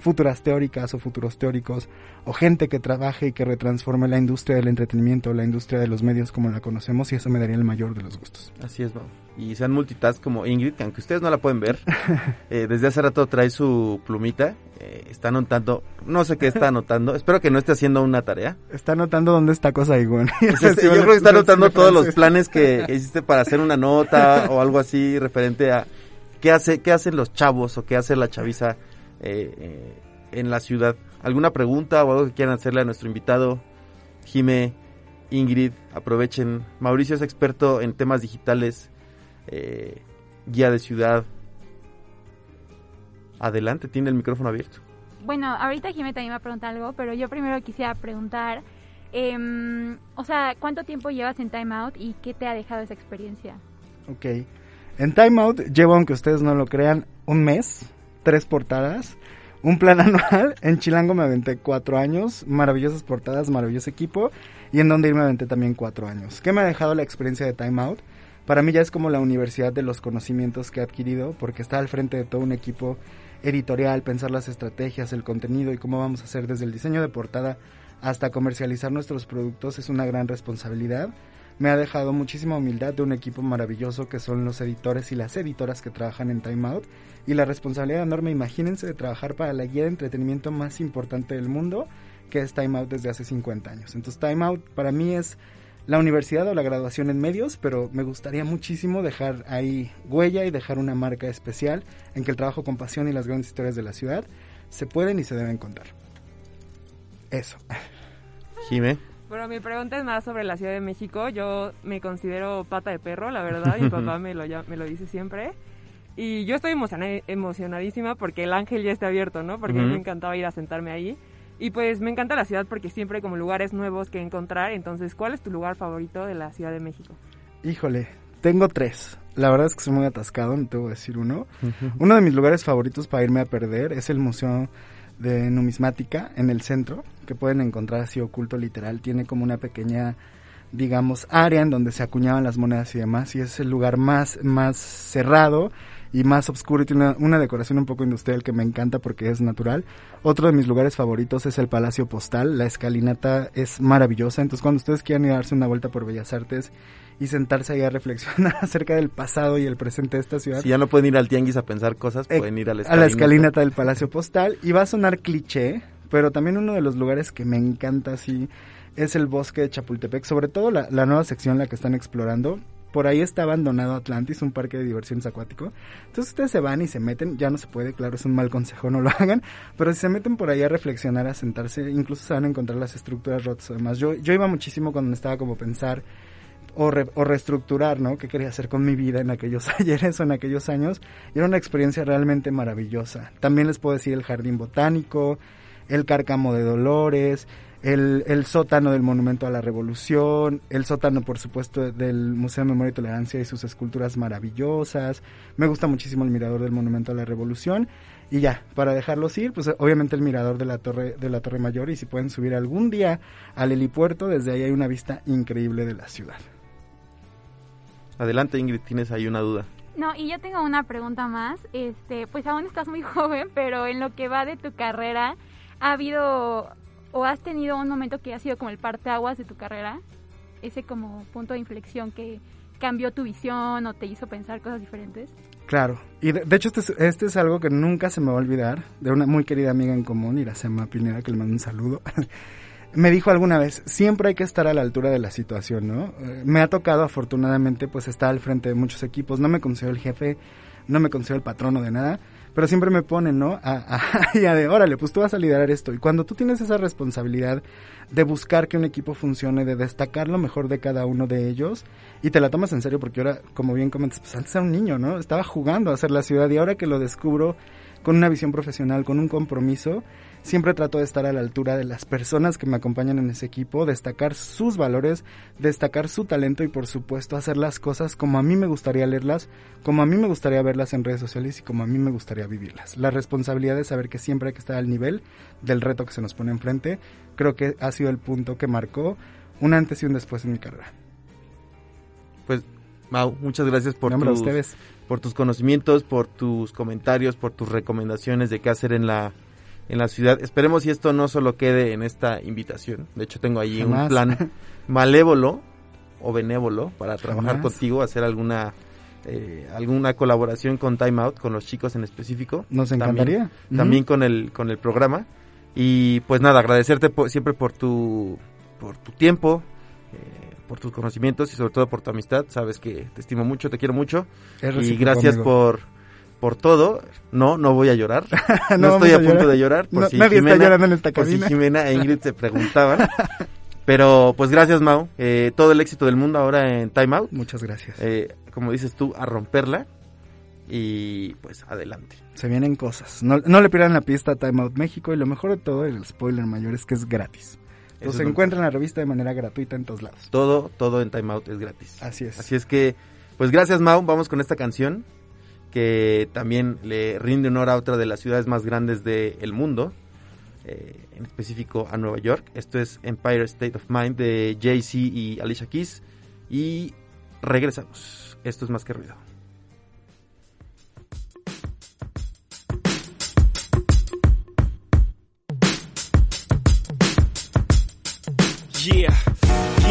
futuras teóricas o futuros teóricos o gente que trabaje y que retransforme la industria del entretenimiento, la industria de los medios como la conocemos y eso me daría el mayor de los gustos. Así es, Mau. Y sean multitask como Ingrid, que aunque ustedes no la pueden ver, (laughs) eh, desde hace rato trae su plumita, eh, está anotando, no sé qué está anotando, espero que no esté haciendo una tarea. Está anotando dónde está cosa güey. Pues (laughs) yo creo que está anotando todos los planes que, que hiciste para hacer una nota o algo así referente a qué hace, qué hacen los chavos o qué hace la chaviza eh, eh, en la ciudad. ¿Alguna pregunta o algo que quieran hacerle a nuestro invitado? Jime, Ingrid, aprovechen. Mauricio es experto en temas digitales, eh, guía de ciudad. Adelante, tiene el micrófono abierto. Bueno, ahorita Jimé también me va a preguntar algo, pero yo primero quisiera preguntar, em, o sea, ¿cuánto tiempo llevas en Time Out y qué te ha dejado esa experiencia? Ok. En Time Out llevo, aunque ustedes no lo crean, un mes, tres portadas, un plan (laughs) anual. En Chilango me aventé cuatro años, maravillosas portadas, maravilloso equipo. Y en donde ir me aventé también cuatro años. ¿Qué me ha dejado la experiencia de Time Out? Para mí ya es como la universidad de los conocimientos que he adquirido, porque está al frente de todo un equipo editorial, pensar las estrategias, el contenido y cómo vamos a hacer desde el diseño de portada hasta comercializar nuestros productos es una gran responsabilidad. Me ha dejado muchísima humildad de un equipo maravilloso que son los editores y las editoras que trabajan en Time Out y la responsabilidad enorme, imagínense, de trabajar para la guía de entretenimiento más importante del mundo, que es Time Out desde hace 50 años. Entonces Time Out para mí es la universidad o la graduación en medios, pero me gustaría muchísimo dejar ahí huella y dejar una marca especial en que el trabajo con pasión y las grandes historias de la ciudad se pueden y se deben contar. Eso. Jime. Bueno, mi pregunta es más sobre la Ciudad de México. Yo me considero pata de perro, la verdad. Mi (laughs) papá me lo, ya- me lo dice siempre. Y yo estoy emociona- emocionadísima porque el ángel ya está abierto, ¿no? Porque a mí Ujú. me encantaba ir a sentarme ahí. Y pues me encanta la ciudad porque siempre hay como lugares nuevos que encontrar. Entonces, ¿cuál es tu lugar favorito de la Ciudad de México? Híjole, tengo tres. La verdad es que soy muy atascado, no te voy a decir uno. Uno de mis lugares favoritos para irme a perder es el Museo de Numismática en el centro, que pueden encontrar así oculto literal. Tiene como una pequeña, digamos, área en donde se acuñaban las monedas y demás. Y es el lugar más, más cerrado y más oscuro y tiene una, una decoración un poco industrial que me encanta porque es natural. Otro de mis lugares favoritos es el Palacio Postal. La escalinata es maravillosa. Entonces, cuando ustedes quieran ir a darse una vuelta por Bellas Artes y sentarse ahí a reflexionar (laughs) acerca del pasado y el presente de esta ciudad, Si ya no pueden ir al tianguis a pensar cosas, Eh, pueden ir a la a escalinata. la escalinata del Palacio Postal y va a sonar cliché, pero también uno de los lugares que me encanta así es el bosque de Chapultepec, sobre todo la, la nueva sección la que están explorando. Por ahí está abandonado Atlantis, un parque de diversiones acuático. Entonces ustedes se van y se meten, ya no se puede, claro, es un mal consejo, no lo (laughs) hagan, pero si se meten por ahí a reflexionar, a sentarse, incluso se van a encontrar las estructuras rotas. Además, yo, yo iba muchísimo cuando estaba como pensar o, re- o reestructurar, ¿no? ¿Qué quería hacer con mi vida en aquellos (laughs) ayeres o en aquellos años? Y era una experiencia realmente maravillosa. También les puedo decir el jardín botánico, el cárcamo de Dolores, el, el sótano del Monumento a la Revolución, el sótano, por supuesto, del Museo de Memoria y Tolerancia y sus esculturas maravillosas. Me gusta muchísimo el mirador del Monumento a la Revolución. Y ya, para dejarlos ir, pues obviamente el mirador de la Torre, de la Torre Mayor y si pueden subir algún día al helipuerto, desde ahí hay una vista increíble de la ciudad. Adelante, Ingrid, tienes ahí una duda. No, y yo tengo una pregunta más. Este, pues aún estás muy (laughs) joven, pero en lo que va de tu carrera, ¿ha habido o has tenido un momento que ha sido como el parteaguas de tu carrera, ese como punto de inflexión que cambió tu visión o te hizo pensar cosas diferentes. Claro, y de, de hecho este es, este es algo que nunca se me va a olvidar, de una muy querida amiga en común, Iracema Pineda, que le mando un saludo. (laughs) me dijo alguna vez, siempre hay que estar a la altura de la situación, ¿no? Eh, me ha tocado afortunadamente pues estar al frente de muchos equipos, no me considero el jefe, no me considero el patrono de nada, pero siempre me ponen, ¿no? A, a, (laughs) ya de, órale, pues tú vas a liderar esto. Y cuando tú tienes esa responsabilidad de buscar que un equipo funcione, de destacar lo mejor de cada uno de ellos, y te la tomas en serio porque ahora, como bien comentas, pues antes era un niño, ¿no? Estaba jugando a hacer la ciudad y ahora que lo descubro con una visión profesional, con un compromiso, siempre trato de estar a la altura de las personas que me acompañan en ese equipo, destacar sus valores, destacar su talento y por supuesto hacer las cosas como a mí me gustaría leerlas, como a mí me gustaría verlas en redes sociales y como a mí me gustaría vivirlas. La responsabilidad de saber que siempre hay que estar al nivel del reto que se nos pone enfrente, creo que ha sido el punto que marcó un antes y un después en mi carrera. Pues, Mau, muchas gracias por tus, ustedes. por tus conocimientos, por tus comentarios, por tus recomendaciones de qué hacer en la en la ciudad. Esperemos si esto no solo quede en esta invitación. De hecho, tengo ahí un Jamás. plan (laughs) malévolo o benévolo para trabajar Jamás. contigo, hacer alguna eh, alguna colaboración con Time Out, con los chicos en específico. Nos También- encantaría. También con el con el programa. Y pues nada, agradecerte po- siempre por tu por tu tiempo, eh, por tus conocimientos y sobre todo por tu amistad. Sabes que te estimo mucho, te quiero mucho. Es y gracias amigo. por por todo. No, no voy a llorar. (laughs) No, No estoy a, a punto de llorar. Por No, si nadie está Jimena, llorando en esta por si cabina. Jimena e Ingrid se preguntaban. (laughs) Pero pues gracias, Mau. Eh, todo el éxito del mundo ahora en Time Out. Muchas gracias. Eh, como dices tú, a romperla. Y pues adelante. Se vienen cosas. No, no le pierdan la pista a Time Out México y lo mejor de todo, el spoiler mayor, es que es gratis. Entonces es encuentran la revista de manera gratuita en todos lados. Todo, todo en Time Out es gratis. Así es. Así es que, pues gracias Mau, vamos con esta canción que también le rinde honor a otra de las ciudades más grandes del mundo, eh, en específico a Nueva York. Esto es Empire State of Mind de Jay-Z y Alicia Keys. Y regresamos. Esto es más que ruido. Yeah,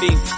New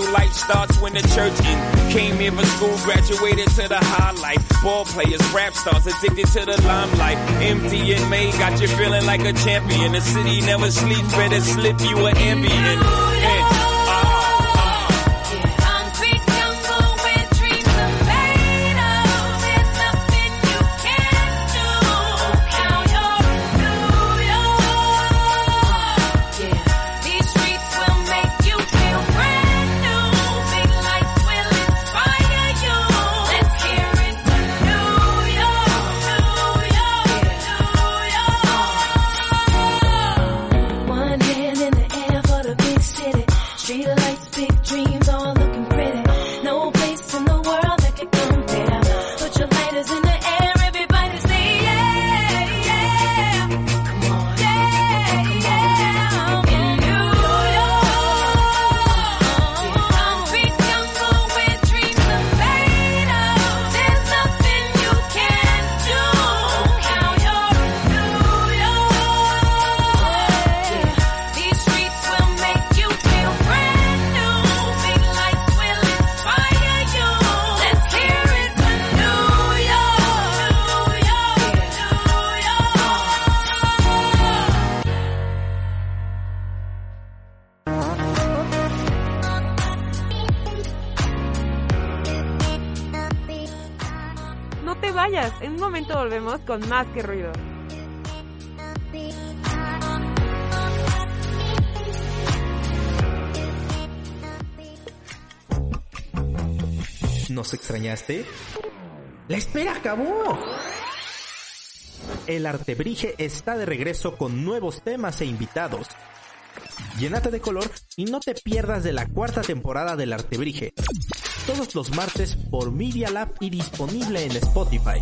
life starts when the church in. Came here for school, graduated to the high highlight. Ball players, rap stars, addicted to the limelight. Empty and May got you feeling like a champion. The city never sleeps, better slip you an ambient. Con más que ruido. ¿Nos extrañaste? ¡La espera acabó! El Artebrige está de regreso con nuevos temas e invitados. Llénate de color y no te pierdas de la cuarta temporada del Artebrige. Todos los martes por Media Lab y disponible en Spotify.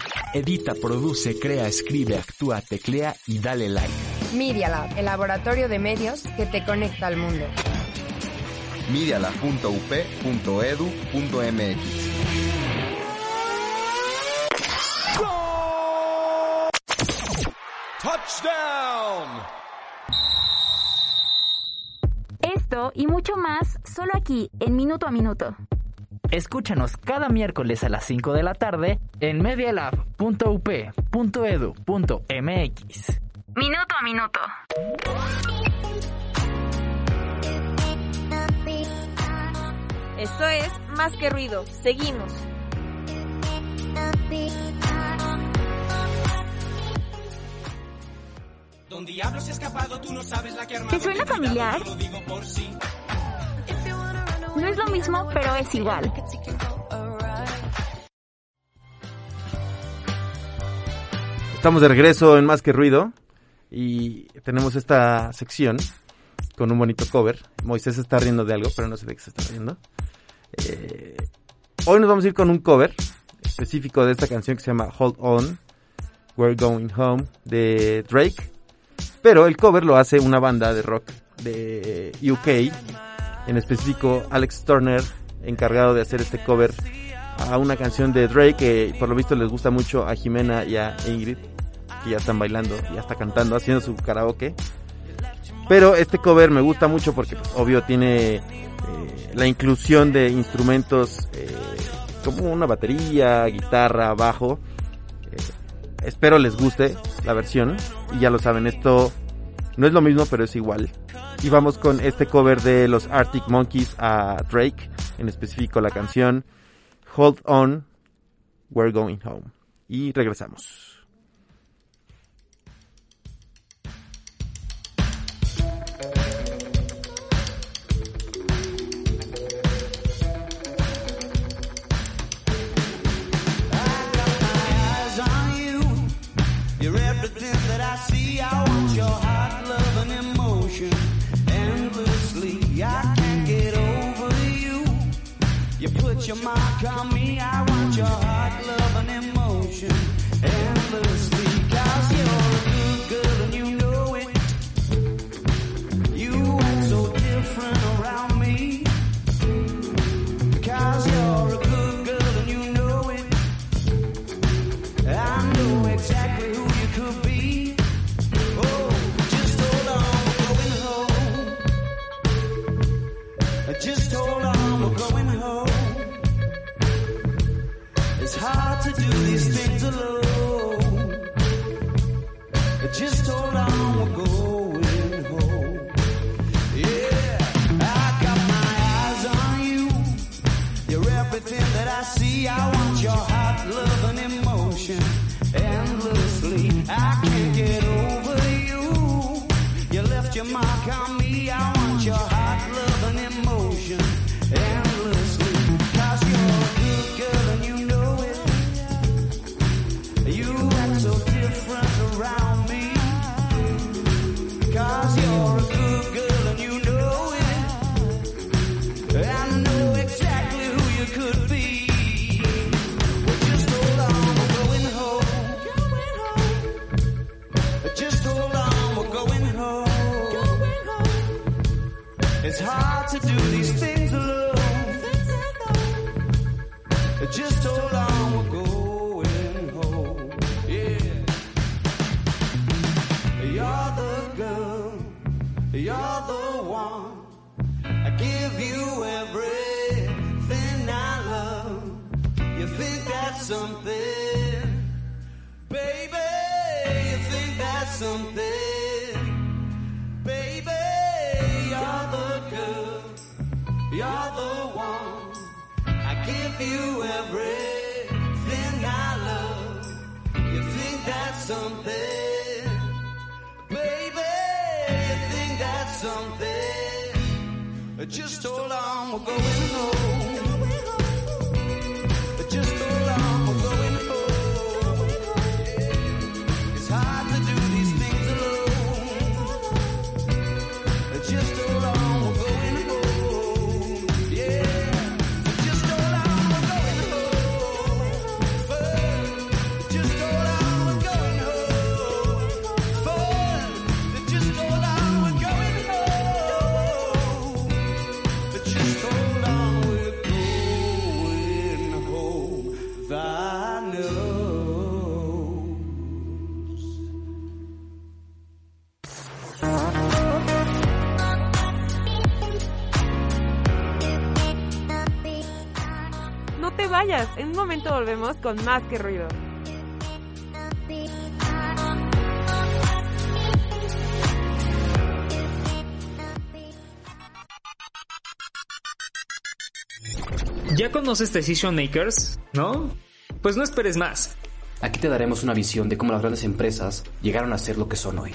Edita, produce, crea, escribe, actúa, teclea y dale like. Media Lab, el laboratorio de medios que te conecta al mundo. mediala.up.edu.mx. Touchdown! Esto y mucho más solo aquí en Minuto a Minuto. Escúchanos cada miércoles a las 5 de la tarde en medialab.up.edu.mx. Minuto a Minuto. Esto es Más que Ruido. Seguimos. ¿Te suena familiar? No es lo mismo, pero es igual. Estamos de regreso en Más que Ruido y tenemos esta sección con un bonito cover. Moisés se está riendo de algo, pero no sé de qué se está riendo. Eh, hoy nos vamos a ir con un cover específico de esta canción que se llama Hold On, We're Going Home de Drake. Pero el cover lo hace una banda de rock de UK, en específico Alex Turner, encargado de hacer este cover a una canción de Drake que por lo visto les gusta mucho a Jimena y a Ingrid, que ya están bailando, ya está cantando, haciendo su karaoke. Pero este cover me gusta mucho porque pues, obvio tiene eh, la inclusión de instrumentos eh, como una batería, guitarra, bajo. Eh, espero les guste la versión y ya lo saben, esto no es lo mismo pero es igual. Y vamos con este cover de los Arctic Monkeys a Drake, en específico la canción Hold On, We're Going Home. Y regresamos. I can't get over you. You put your mark on me. I want your heart, love, and emotion endlessly. Endlessly. I can't get over you. You left your mark on me. En un momento volvemos con más que ruido. ¿Ya conoces Decision Makers? ¿No? Pues no esperes más. Aquí te daremos una visión de cómo las grandes empresas llegaron a ser lo que son hoy.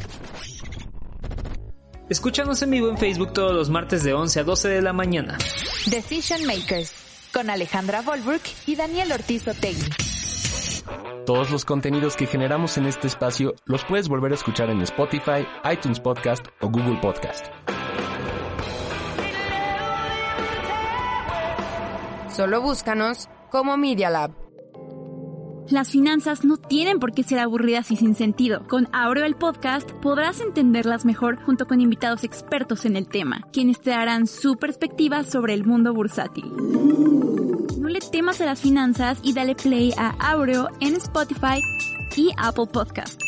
Escúchanos en vivo en Facebook todos los martes de 11 a 12 de la mañana. Decision Makers con Alejandra Volburg y Daniel Ortiz Otegui. Todos los contenidos que generamos en este espacio los puedes volver a escuchar en Spotify, iTunes Podcast o Google Podcast. Solo búscanos como Media Lab. Las finanzas no tienen por qué ser aburridas y sin sentido. Con Aureo el podcast podrás entenderlas mejor junto con invitados expertos en el tema, quienes te darán su perspectiva sobre el mundo bursátil. No le temas a las finanzas y dale play a Aureo en Spotify y Apple Podcast.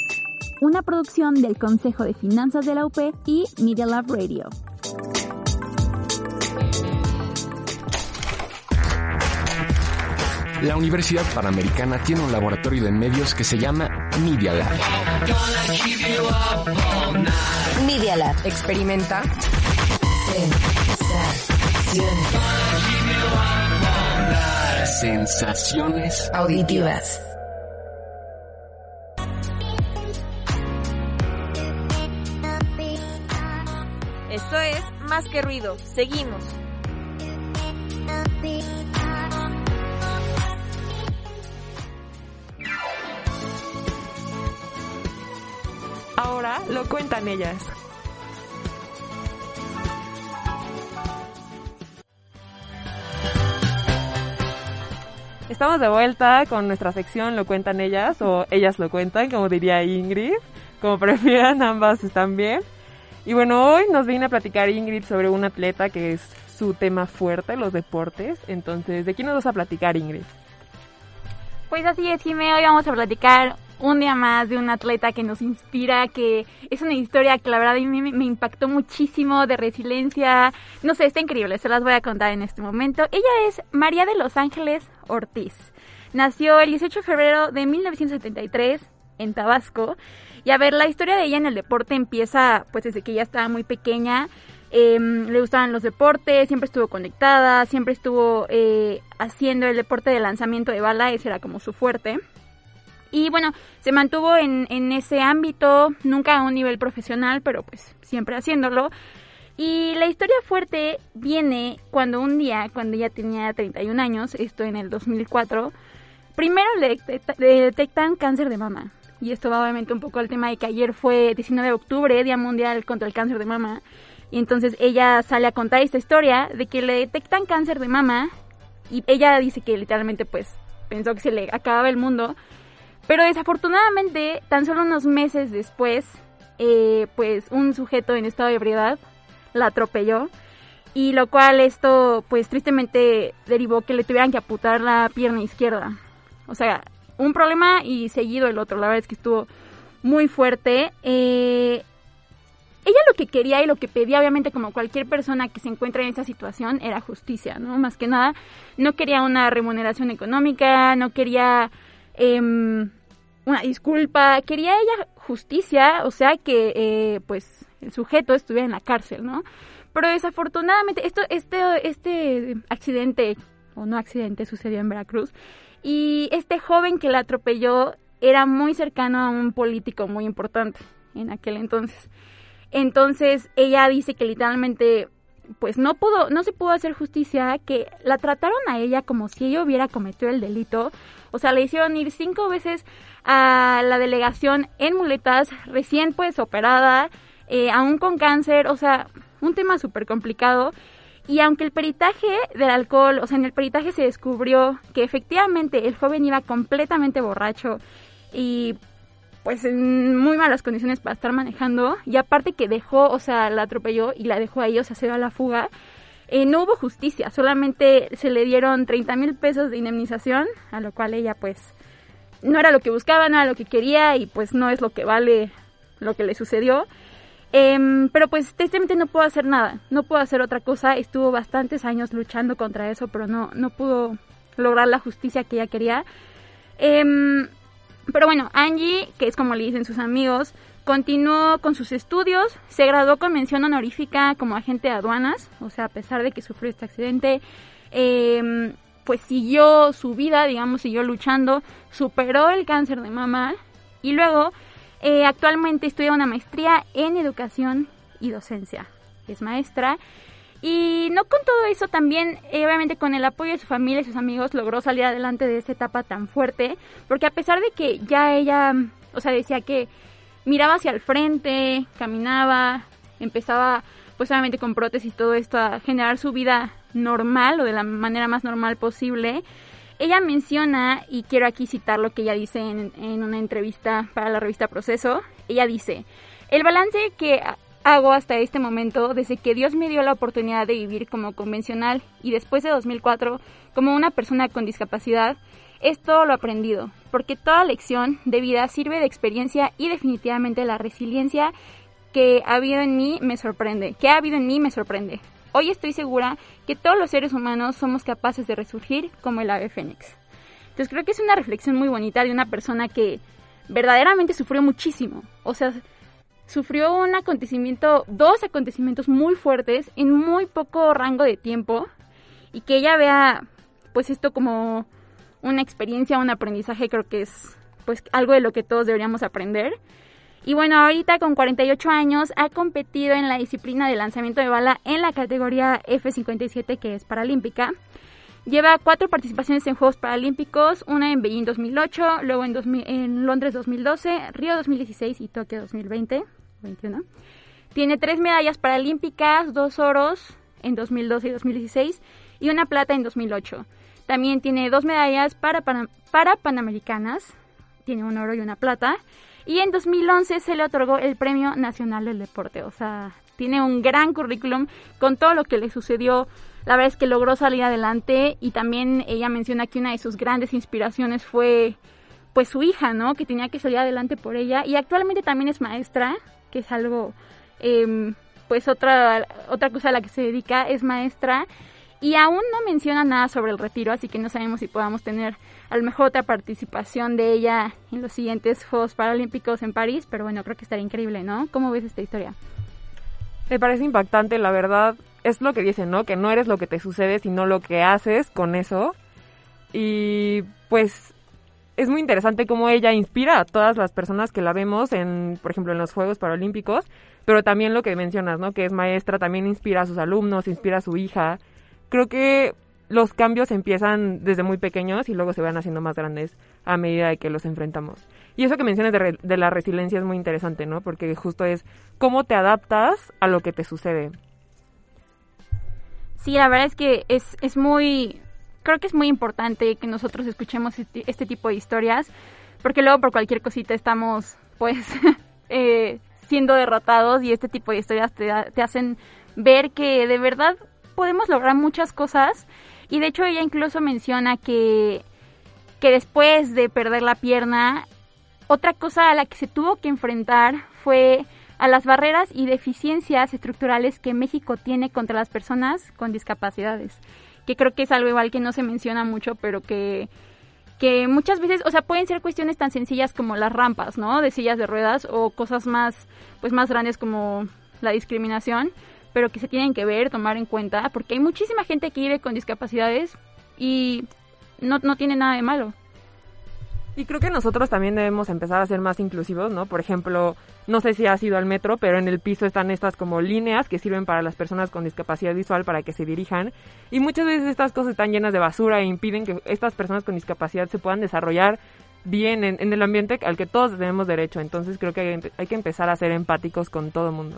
Una producción del Consejo de Finanzas de la UP y Media Lab Radio. La Universidad Panamericana tiene un laboratorio de medios que se llama Media Lab. Media Lab. Experimenta, Sensaciones Auditivas. Esto es Más que Ruido. Seguimos. Ahora lo cuentan ellas. Estamos de vuelta con nuestra sección Lo cuentan ellas o ellas lo cuentan, como diría Ingrid. Como prefieran, ambas están bien. Y bueno, hoy nos viene a platicar Ingrid sobre un atleta que es su tema fuerte, los deportes. Entonces, ¿de quién nos vas a platicar, Ingrid? Pues así es, Jimé, hoy vamos a platicar un día más de un atleta que nos inspira, que es una historia que la verdad a mí me, impactó muchísimo de resiliencia. No sé, está increíble, se las voy a contar en este momento. Ella es María de Los Ángeles Ortiz. Nació el 18 de febrero de 1973 en Tabasco. Y a ver, la historia de ella en el deporte empieza pues desde que ella estaba muy pequeña. Eh, le gustaban los deportes, siempre estuvo conectada, siempre estuvo eh, haciendo el deporte de lanzamiento de bala, ese era como su fuerte. Y bueno, se mantuvo en, en ese ámbito, nunca a un nivel profesional, pero pues siempre haciéndolo. Y la historia fuerte viene cuando un día, cuando ella tenía 31 años, esto en el 2004, primero le, detecta- le detectan cáncer de mama. Y esto va obviamente un poco al tema de que ayer fue 19 de octubre, Día Mundial contra el Cáncer de Mama. Y entonces ella sale a contar esta historia de que le detectan cáncer de mama y ella dice que literalmente pues pensó que se le acababa el mundo. Pero desafortunadamente, tan solo unos meses después, eh, pues un sujeto en estado de ebriedad la atropelló. Y lo cual esto, pues tristemente derivó que le tuvieran que aputar la pierna izquierda. O sea, un problema y seguido el otro. La verdad es que estuvo muy fuerte. Eh, ella lo que quería y lo que pedía, obviamente, como cualquier persona que se encuentra en esa situación, era justicia, ¿no? Más que nada, no quería una remuneración económica, no quería em, una disculpa, quería ella justicia, o sea, que, eh, pues, el sujeto estuviera en la cárcel, ¿no? Pero desafortunadamente, esto, este, este accidente, o no accidente, sucedió en Veracruz, y este joven que la atropelló era muy cercano a un político muy importante en aquel entonces. Entonces ella dice que literalmente pues no pudo, no se pudo hacer justicia, que la trataron a ella como si ella hubiera cometido el delito. O sea, le hicieron ir cinco veces a la delegación en muletas, recién pues operada, eh, aún con cáncer, o sea, un tema súper complicado. Y aunque el peritaje del alcohol, o sea, en el peritaje se descubrió que efectivamente el joven iba completamente borracho y pues en muy malas condiciones para estar manejando y aparte que dejó, o sea, la atropelló y la dejó ahí, o sea, se a la fuga. Eh, no hubo justicia, solamente se le dieron 30 mil pesos de indemnización, a lo cual ella pues no era lo que buscaba, no era lo que quería y pues no es lo que vale lo que le sucedió. Em, pero pues tristemente no pudo hacer nada, no pudo hacer otra cosa, estuvo bastantes años luchando contra eso, pero no, no pudo lograr la justicia que ella quería. Em, pero bueno, Angie, que es como le dicen sus amigos, continuó con sus estudios, se graduó con mención honorífica como agente de aduanas, o sea, a pesar de que sufrió este accidente, em, pues siguió su vida, digamos, siguió luchando, superó el cáncer de mama y luego eh, actualmente estudia una maestría en educación y docencia. Es maestra. Y no con todo eso, también, eh, obviamente, con el apoyo de su familia y sus amigos, logró salir adelante de esa etapa tan fuerte. Porque a pesar de que ya ella, o sea, decía que miraba hacia el frente, caminaba, empezaba, pues obviamente con prótesis y todo esto, a generar su vida normal o de la manera más normal posible. Ella menciona, y quiero aquí citar lo que ella dice en, en una entrevista para la revista Proceso, ella dice, el balance que hago hasta este momento, desde que Dios me dio la oportunidad de vivir como convencional y después de 2004 como una persona con discapacidad, es todo lo aprendido, porque toda lección de vida sirve de experiencia y definitivamente la resiliencia que ha habido en mí me sorprende, que ha habido en mí me sorprende. Hoy estoy segura que todos los seres humanos somos capaces de resurgir como el ave fénix. Entonces creo que es una reflexión muy bonita de una persona que verdaderamente sufrió muchísimo. O sea, sufrió un acontecimiento, dos acontecimientos muy fuertes en muy poco rango de tiempo y que ella vea pues esto como una experiencia, un aprendizaje, creo que es pues algo de lo que todos deberíamos aprender. Y bueno, ahorita con 48 años ha competido en la disciplina de lanzamiento de bala en la categoría F57 que es paralímpica. Lleva cuatro participaciones en Juegos Paralímpicos, una en Beijing 2008, luego en, 2000 en Londres 2012, Río 2016 y Tokio 2020. 21. Tiene tres medallas paralímpicas, dos oros en 2012 y 2016 y una plata en 2008. También tiene dos medallas para, para, para Panamericanas, tiene un oro y una plata. Y en 2011 se le otorgó el Premio Nacional del Deporte. O sea, tiene un gran currículum con todo lo que le sucedió. La verdad es que logró salir adelante y también ella menciona que una de sus grandes inspiraciones fue pues su hija, ¿no? Que tenía que salir adelante por ella y actualmente también es maestra, que es algo, eh, pues otra, otra cosa a la que se dedica, es maestra y aún no menciona nada sobre el retiro, así que no sabemos si podamos tener a lo mejor otra participación de ella en los siguientes Juegos Paralímpicos en París, pero bueno, creo que estaría increíble, ¿no? ¿Cómo ves esta historia? Me parece impactante, la verdad. Es lo que dicen, ¿no? Que no eres lo que te sucede, sino lo que haces con eso. Y pues es muy interesante cómo ella inspira a todas las personas que la vemos en, por ejemplo, en los Juegos Paralímpicos, pero también lo que mencionas, ¿no? Que es maestra, también inspira a sus alumnos, inspira a su hija. Creo que los cambios empiezan desde muy pequeños y luego se van haciendo más grandes a medida de que los enfrentamos. Y eso que mencionas de, re- de la resiliencia es muy interesante, ¿no? Porque justo es cómo te adaptas a lo que te sucede. Sí, la verdad es que es, es muy, creo que es muy importante que nosotros escuchemos este, este tipo de historias, porque luego por cualquier cosita estamos, pues, (laughs) eh, siendo derrotados y este tipo de historias te, te hacen ver que de verdad podemos lograr muchas cosas. Y de hecho ella incluso menciona que, que después de perder la pierna, otra cosa a la que se tuvo que enfrentar fue a las barreras y deficiencias estructurales que México tiene contra las personas con discapacidades, que creo que es algo igual que no se menciona mucho, pero que que muchas veces, o sea, pueden ser cuestiones tan sencillas como las rampas, ¿no? De sillas de ruedas o cosas más pues más grandes como la discriminación, pero que se tienen que ver, tomar en cuenta, porque hay muchísima gente que vive con discapacidades y no, no tiene nada de malo. Y creo que nosotros también debemos empezar a ser más inclusivos, ¿no? Por ejemplo, no sé si has ido al metro, pero en el piso están estas como líneas que sirven para las personas con discapacidad visual para que se dirijan. Y muchas veces estas cosas están llenas de basura e impiden que estas personas con discapacidad se puedan desarrollar bien en, en el ambiente al que todos tenemos derecho. Entonces creo que hay, hay que empezar a ser empáticos con todo el mundo.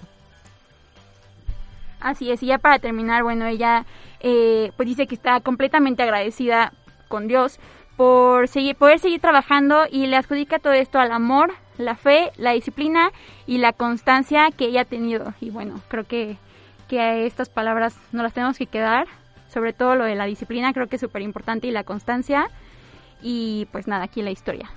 Así es, y ya para terminar, bueno, ella eh, pues dice que está completamente agradecida con Dios por seguir, poder seguir trabajando y le adjudica todo esto al amor, la fe, la disciplina y la constancia que ella ha tenido. Y bueno, creo que, que estas palabras no las tenemos que quedar, sobre todo lo de la disciplina, creo que es súper importante y la constancia. Y pues nada, aquí la historia.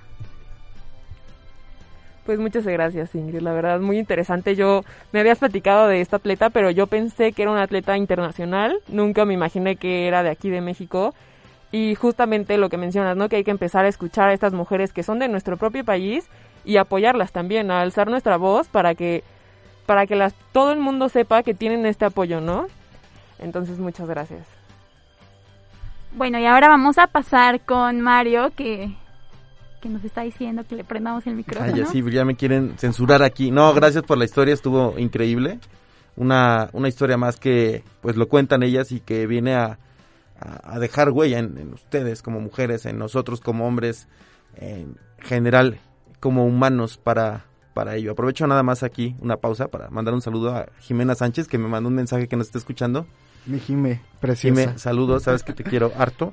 Pues muchas gracias, Ingrid. La verdad, muy interesante. Yo me habías platicado de esta atleta, pero yo pensé que era una atleta internacional. Nunca me imaginé que era de aquí de México. Y justamente lo que mencionas, ¿no? Que hay que empezar a escuchar a estas mujeres que son de nuestro propio país y apoyarlas también, a alzar nuestra voz para que para que las todo el mundo sepa que tienen este apoyo, ¿no? Entonces, muchas gracias. Bueno, y ahora vamos a pasar con Mario, que, que nos está diciendo que le prendamos el micrófono. Ay, ya sí, ya me quieren censurar aquí. No, gracias por la historia, estuvo increíble. Una, una historia más que pues lo cuentan ellas y que viene a, a, a dejar huella en, en ustedes como mujeres, en nosotros como hombres, en general como humanos para, para ello. Aprovecho nada más aquí una pausa para mandar un saludo a Jimena Sánchez que me mandó un mensaje que nos está escuchando. Mi Jime, preciosa. Jime, saludos, sabes que te quiero harto.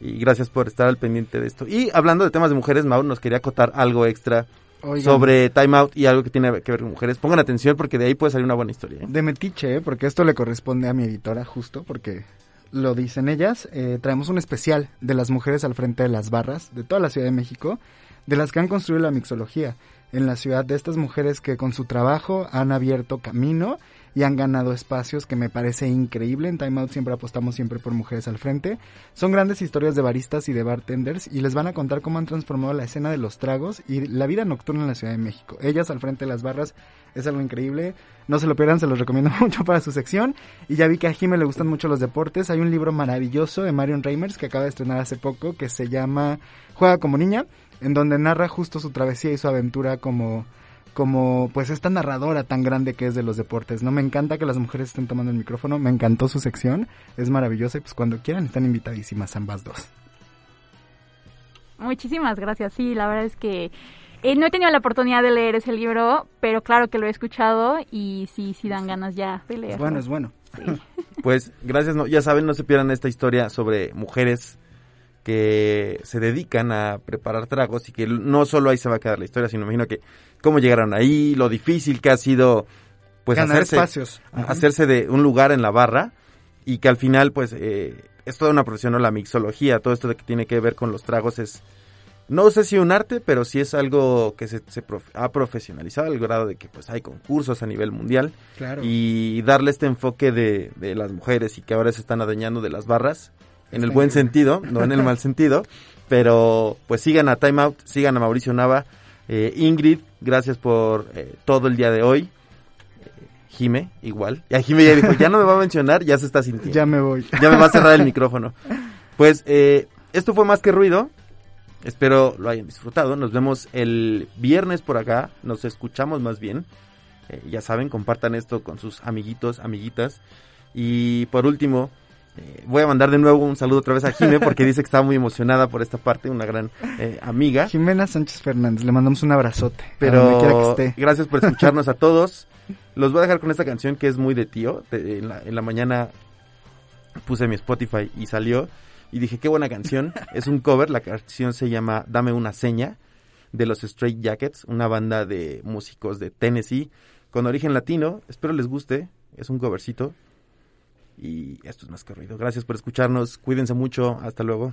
Y gracias por estar al pendiente de esto. Y hablando de temas de mujeres, Mau nos quería acotar algo extra Oigan. sobre Time Out y algo que tiene que ver con mujeres. Pongan atención porque de ahí puede salir una buena historia. ¿eh? De metiche, ¿eh? porque esto le corresponde a mi editora justo, porque lo dicen ellas. Eh, traemos un especial de las mujeres al frente de las barras de toda la Ciudad de México, de las que han construido la mixología. en la ciudad de estas mujeres que con su trabajo han abierto camino y han ganado espacios que me parece increíble. En Time Out siempre apostamos siempre por mujeres al frente. Son grandes historias de baristas y de bartenders y les van a contar cómo han transformado la escena de los tragos y la vida nocturna en la Ciudad de México. Ellas al frente de las barras es algo increíble. No se lo pierdan, se los recomiendo (laughs) mucho para su sección. Y ya vi que a Jime le gustan mucho los deportes. Hay un libro maravilloso de Marion Reimers que acaba de estrenar hace poco que se llama Juega como niña, en donde narra justo su travesía y su aventura como como pues esta narradora tan grande que es de los deportes. No me encanta que las mujeres estén tomando el micrófono, me encantó su sección, es maravillosa y pues cuando quieran están invitadísimas ambas dos. Muchísimas gracias. Sí, la verdad es que eh, no he tenido la oportunidad de leer ese libro, pero claro que lo he escuchado y sí, sí dan ganas ya de leerlo. Es bueno, es bueno. Pues gracias, no, ya saben, no se pierdan esta historia sobre mujeres que se dedican a preparar tragos y que no solo ahí se va a quedar la historia, sino imagino que cómo llegaron ahí, lo difícil que ha sido pues Ganar hacerse, espacios. hacerse de un lugar en la barra y que al final pues eh, es toda una profesión, ¿no? la mixología, todo esto de que tiene que ver con los tragos es no sé si un arte, pero sí es algo que se, se prof- ha profesionalizado al grado de que pues hay concursos a nivel mundial Claro. y darle este enfoque de, de las mujeres y que ahora se están adueñando de las barras en el buen sentido, no en el mal (laughs) sentido, pero pues sigan a Time Out, sigan a Mauricio Nava, eh, Ingrid, gracias por eh, todo el día de hoy. Eh, Jime, igual. Ya Jime ya dijo, ya no me va a mencionar, ya se está sintiendo. Ya me voy. Ya me va a cerrar el micrófono. (laughs) Pues eh, esto fue más que ruido. Espero lo hayan disfrutado. Nos vemos el viernes por acá. Nos escuchamos más bien. Eh, ya saben, compartan esto con sus amiguitos, amiguitas. Y por último, eh, voy a mandar de nuevo un saludo otra vez a Jime porque dice que está muy emocionada por esta parte, una gran eh, amiga. Jimena Sánchez Fernández, le mandamos un abrazote. que Pero esté. gracias por escucharnos a (laughs) todos. Los voy a dejar con esta canción que es muy de tío. De- en, la, en la mañana puse mi Spotify y salió. Y dije, qué buena canción. (laughs) es un cover. La canción se llama Dame una seña de los Straight Jackets, una banda de músicos de Tennessee con origen latino. Espero les guste. Es un covercito. Y esto es más que ruido. Gracias por escucharnos. Cuídense mucho. Hasta luego.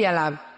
Media Lab.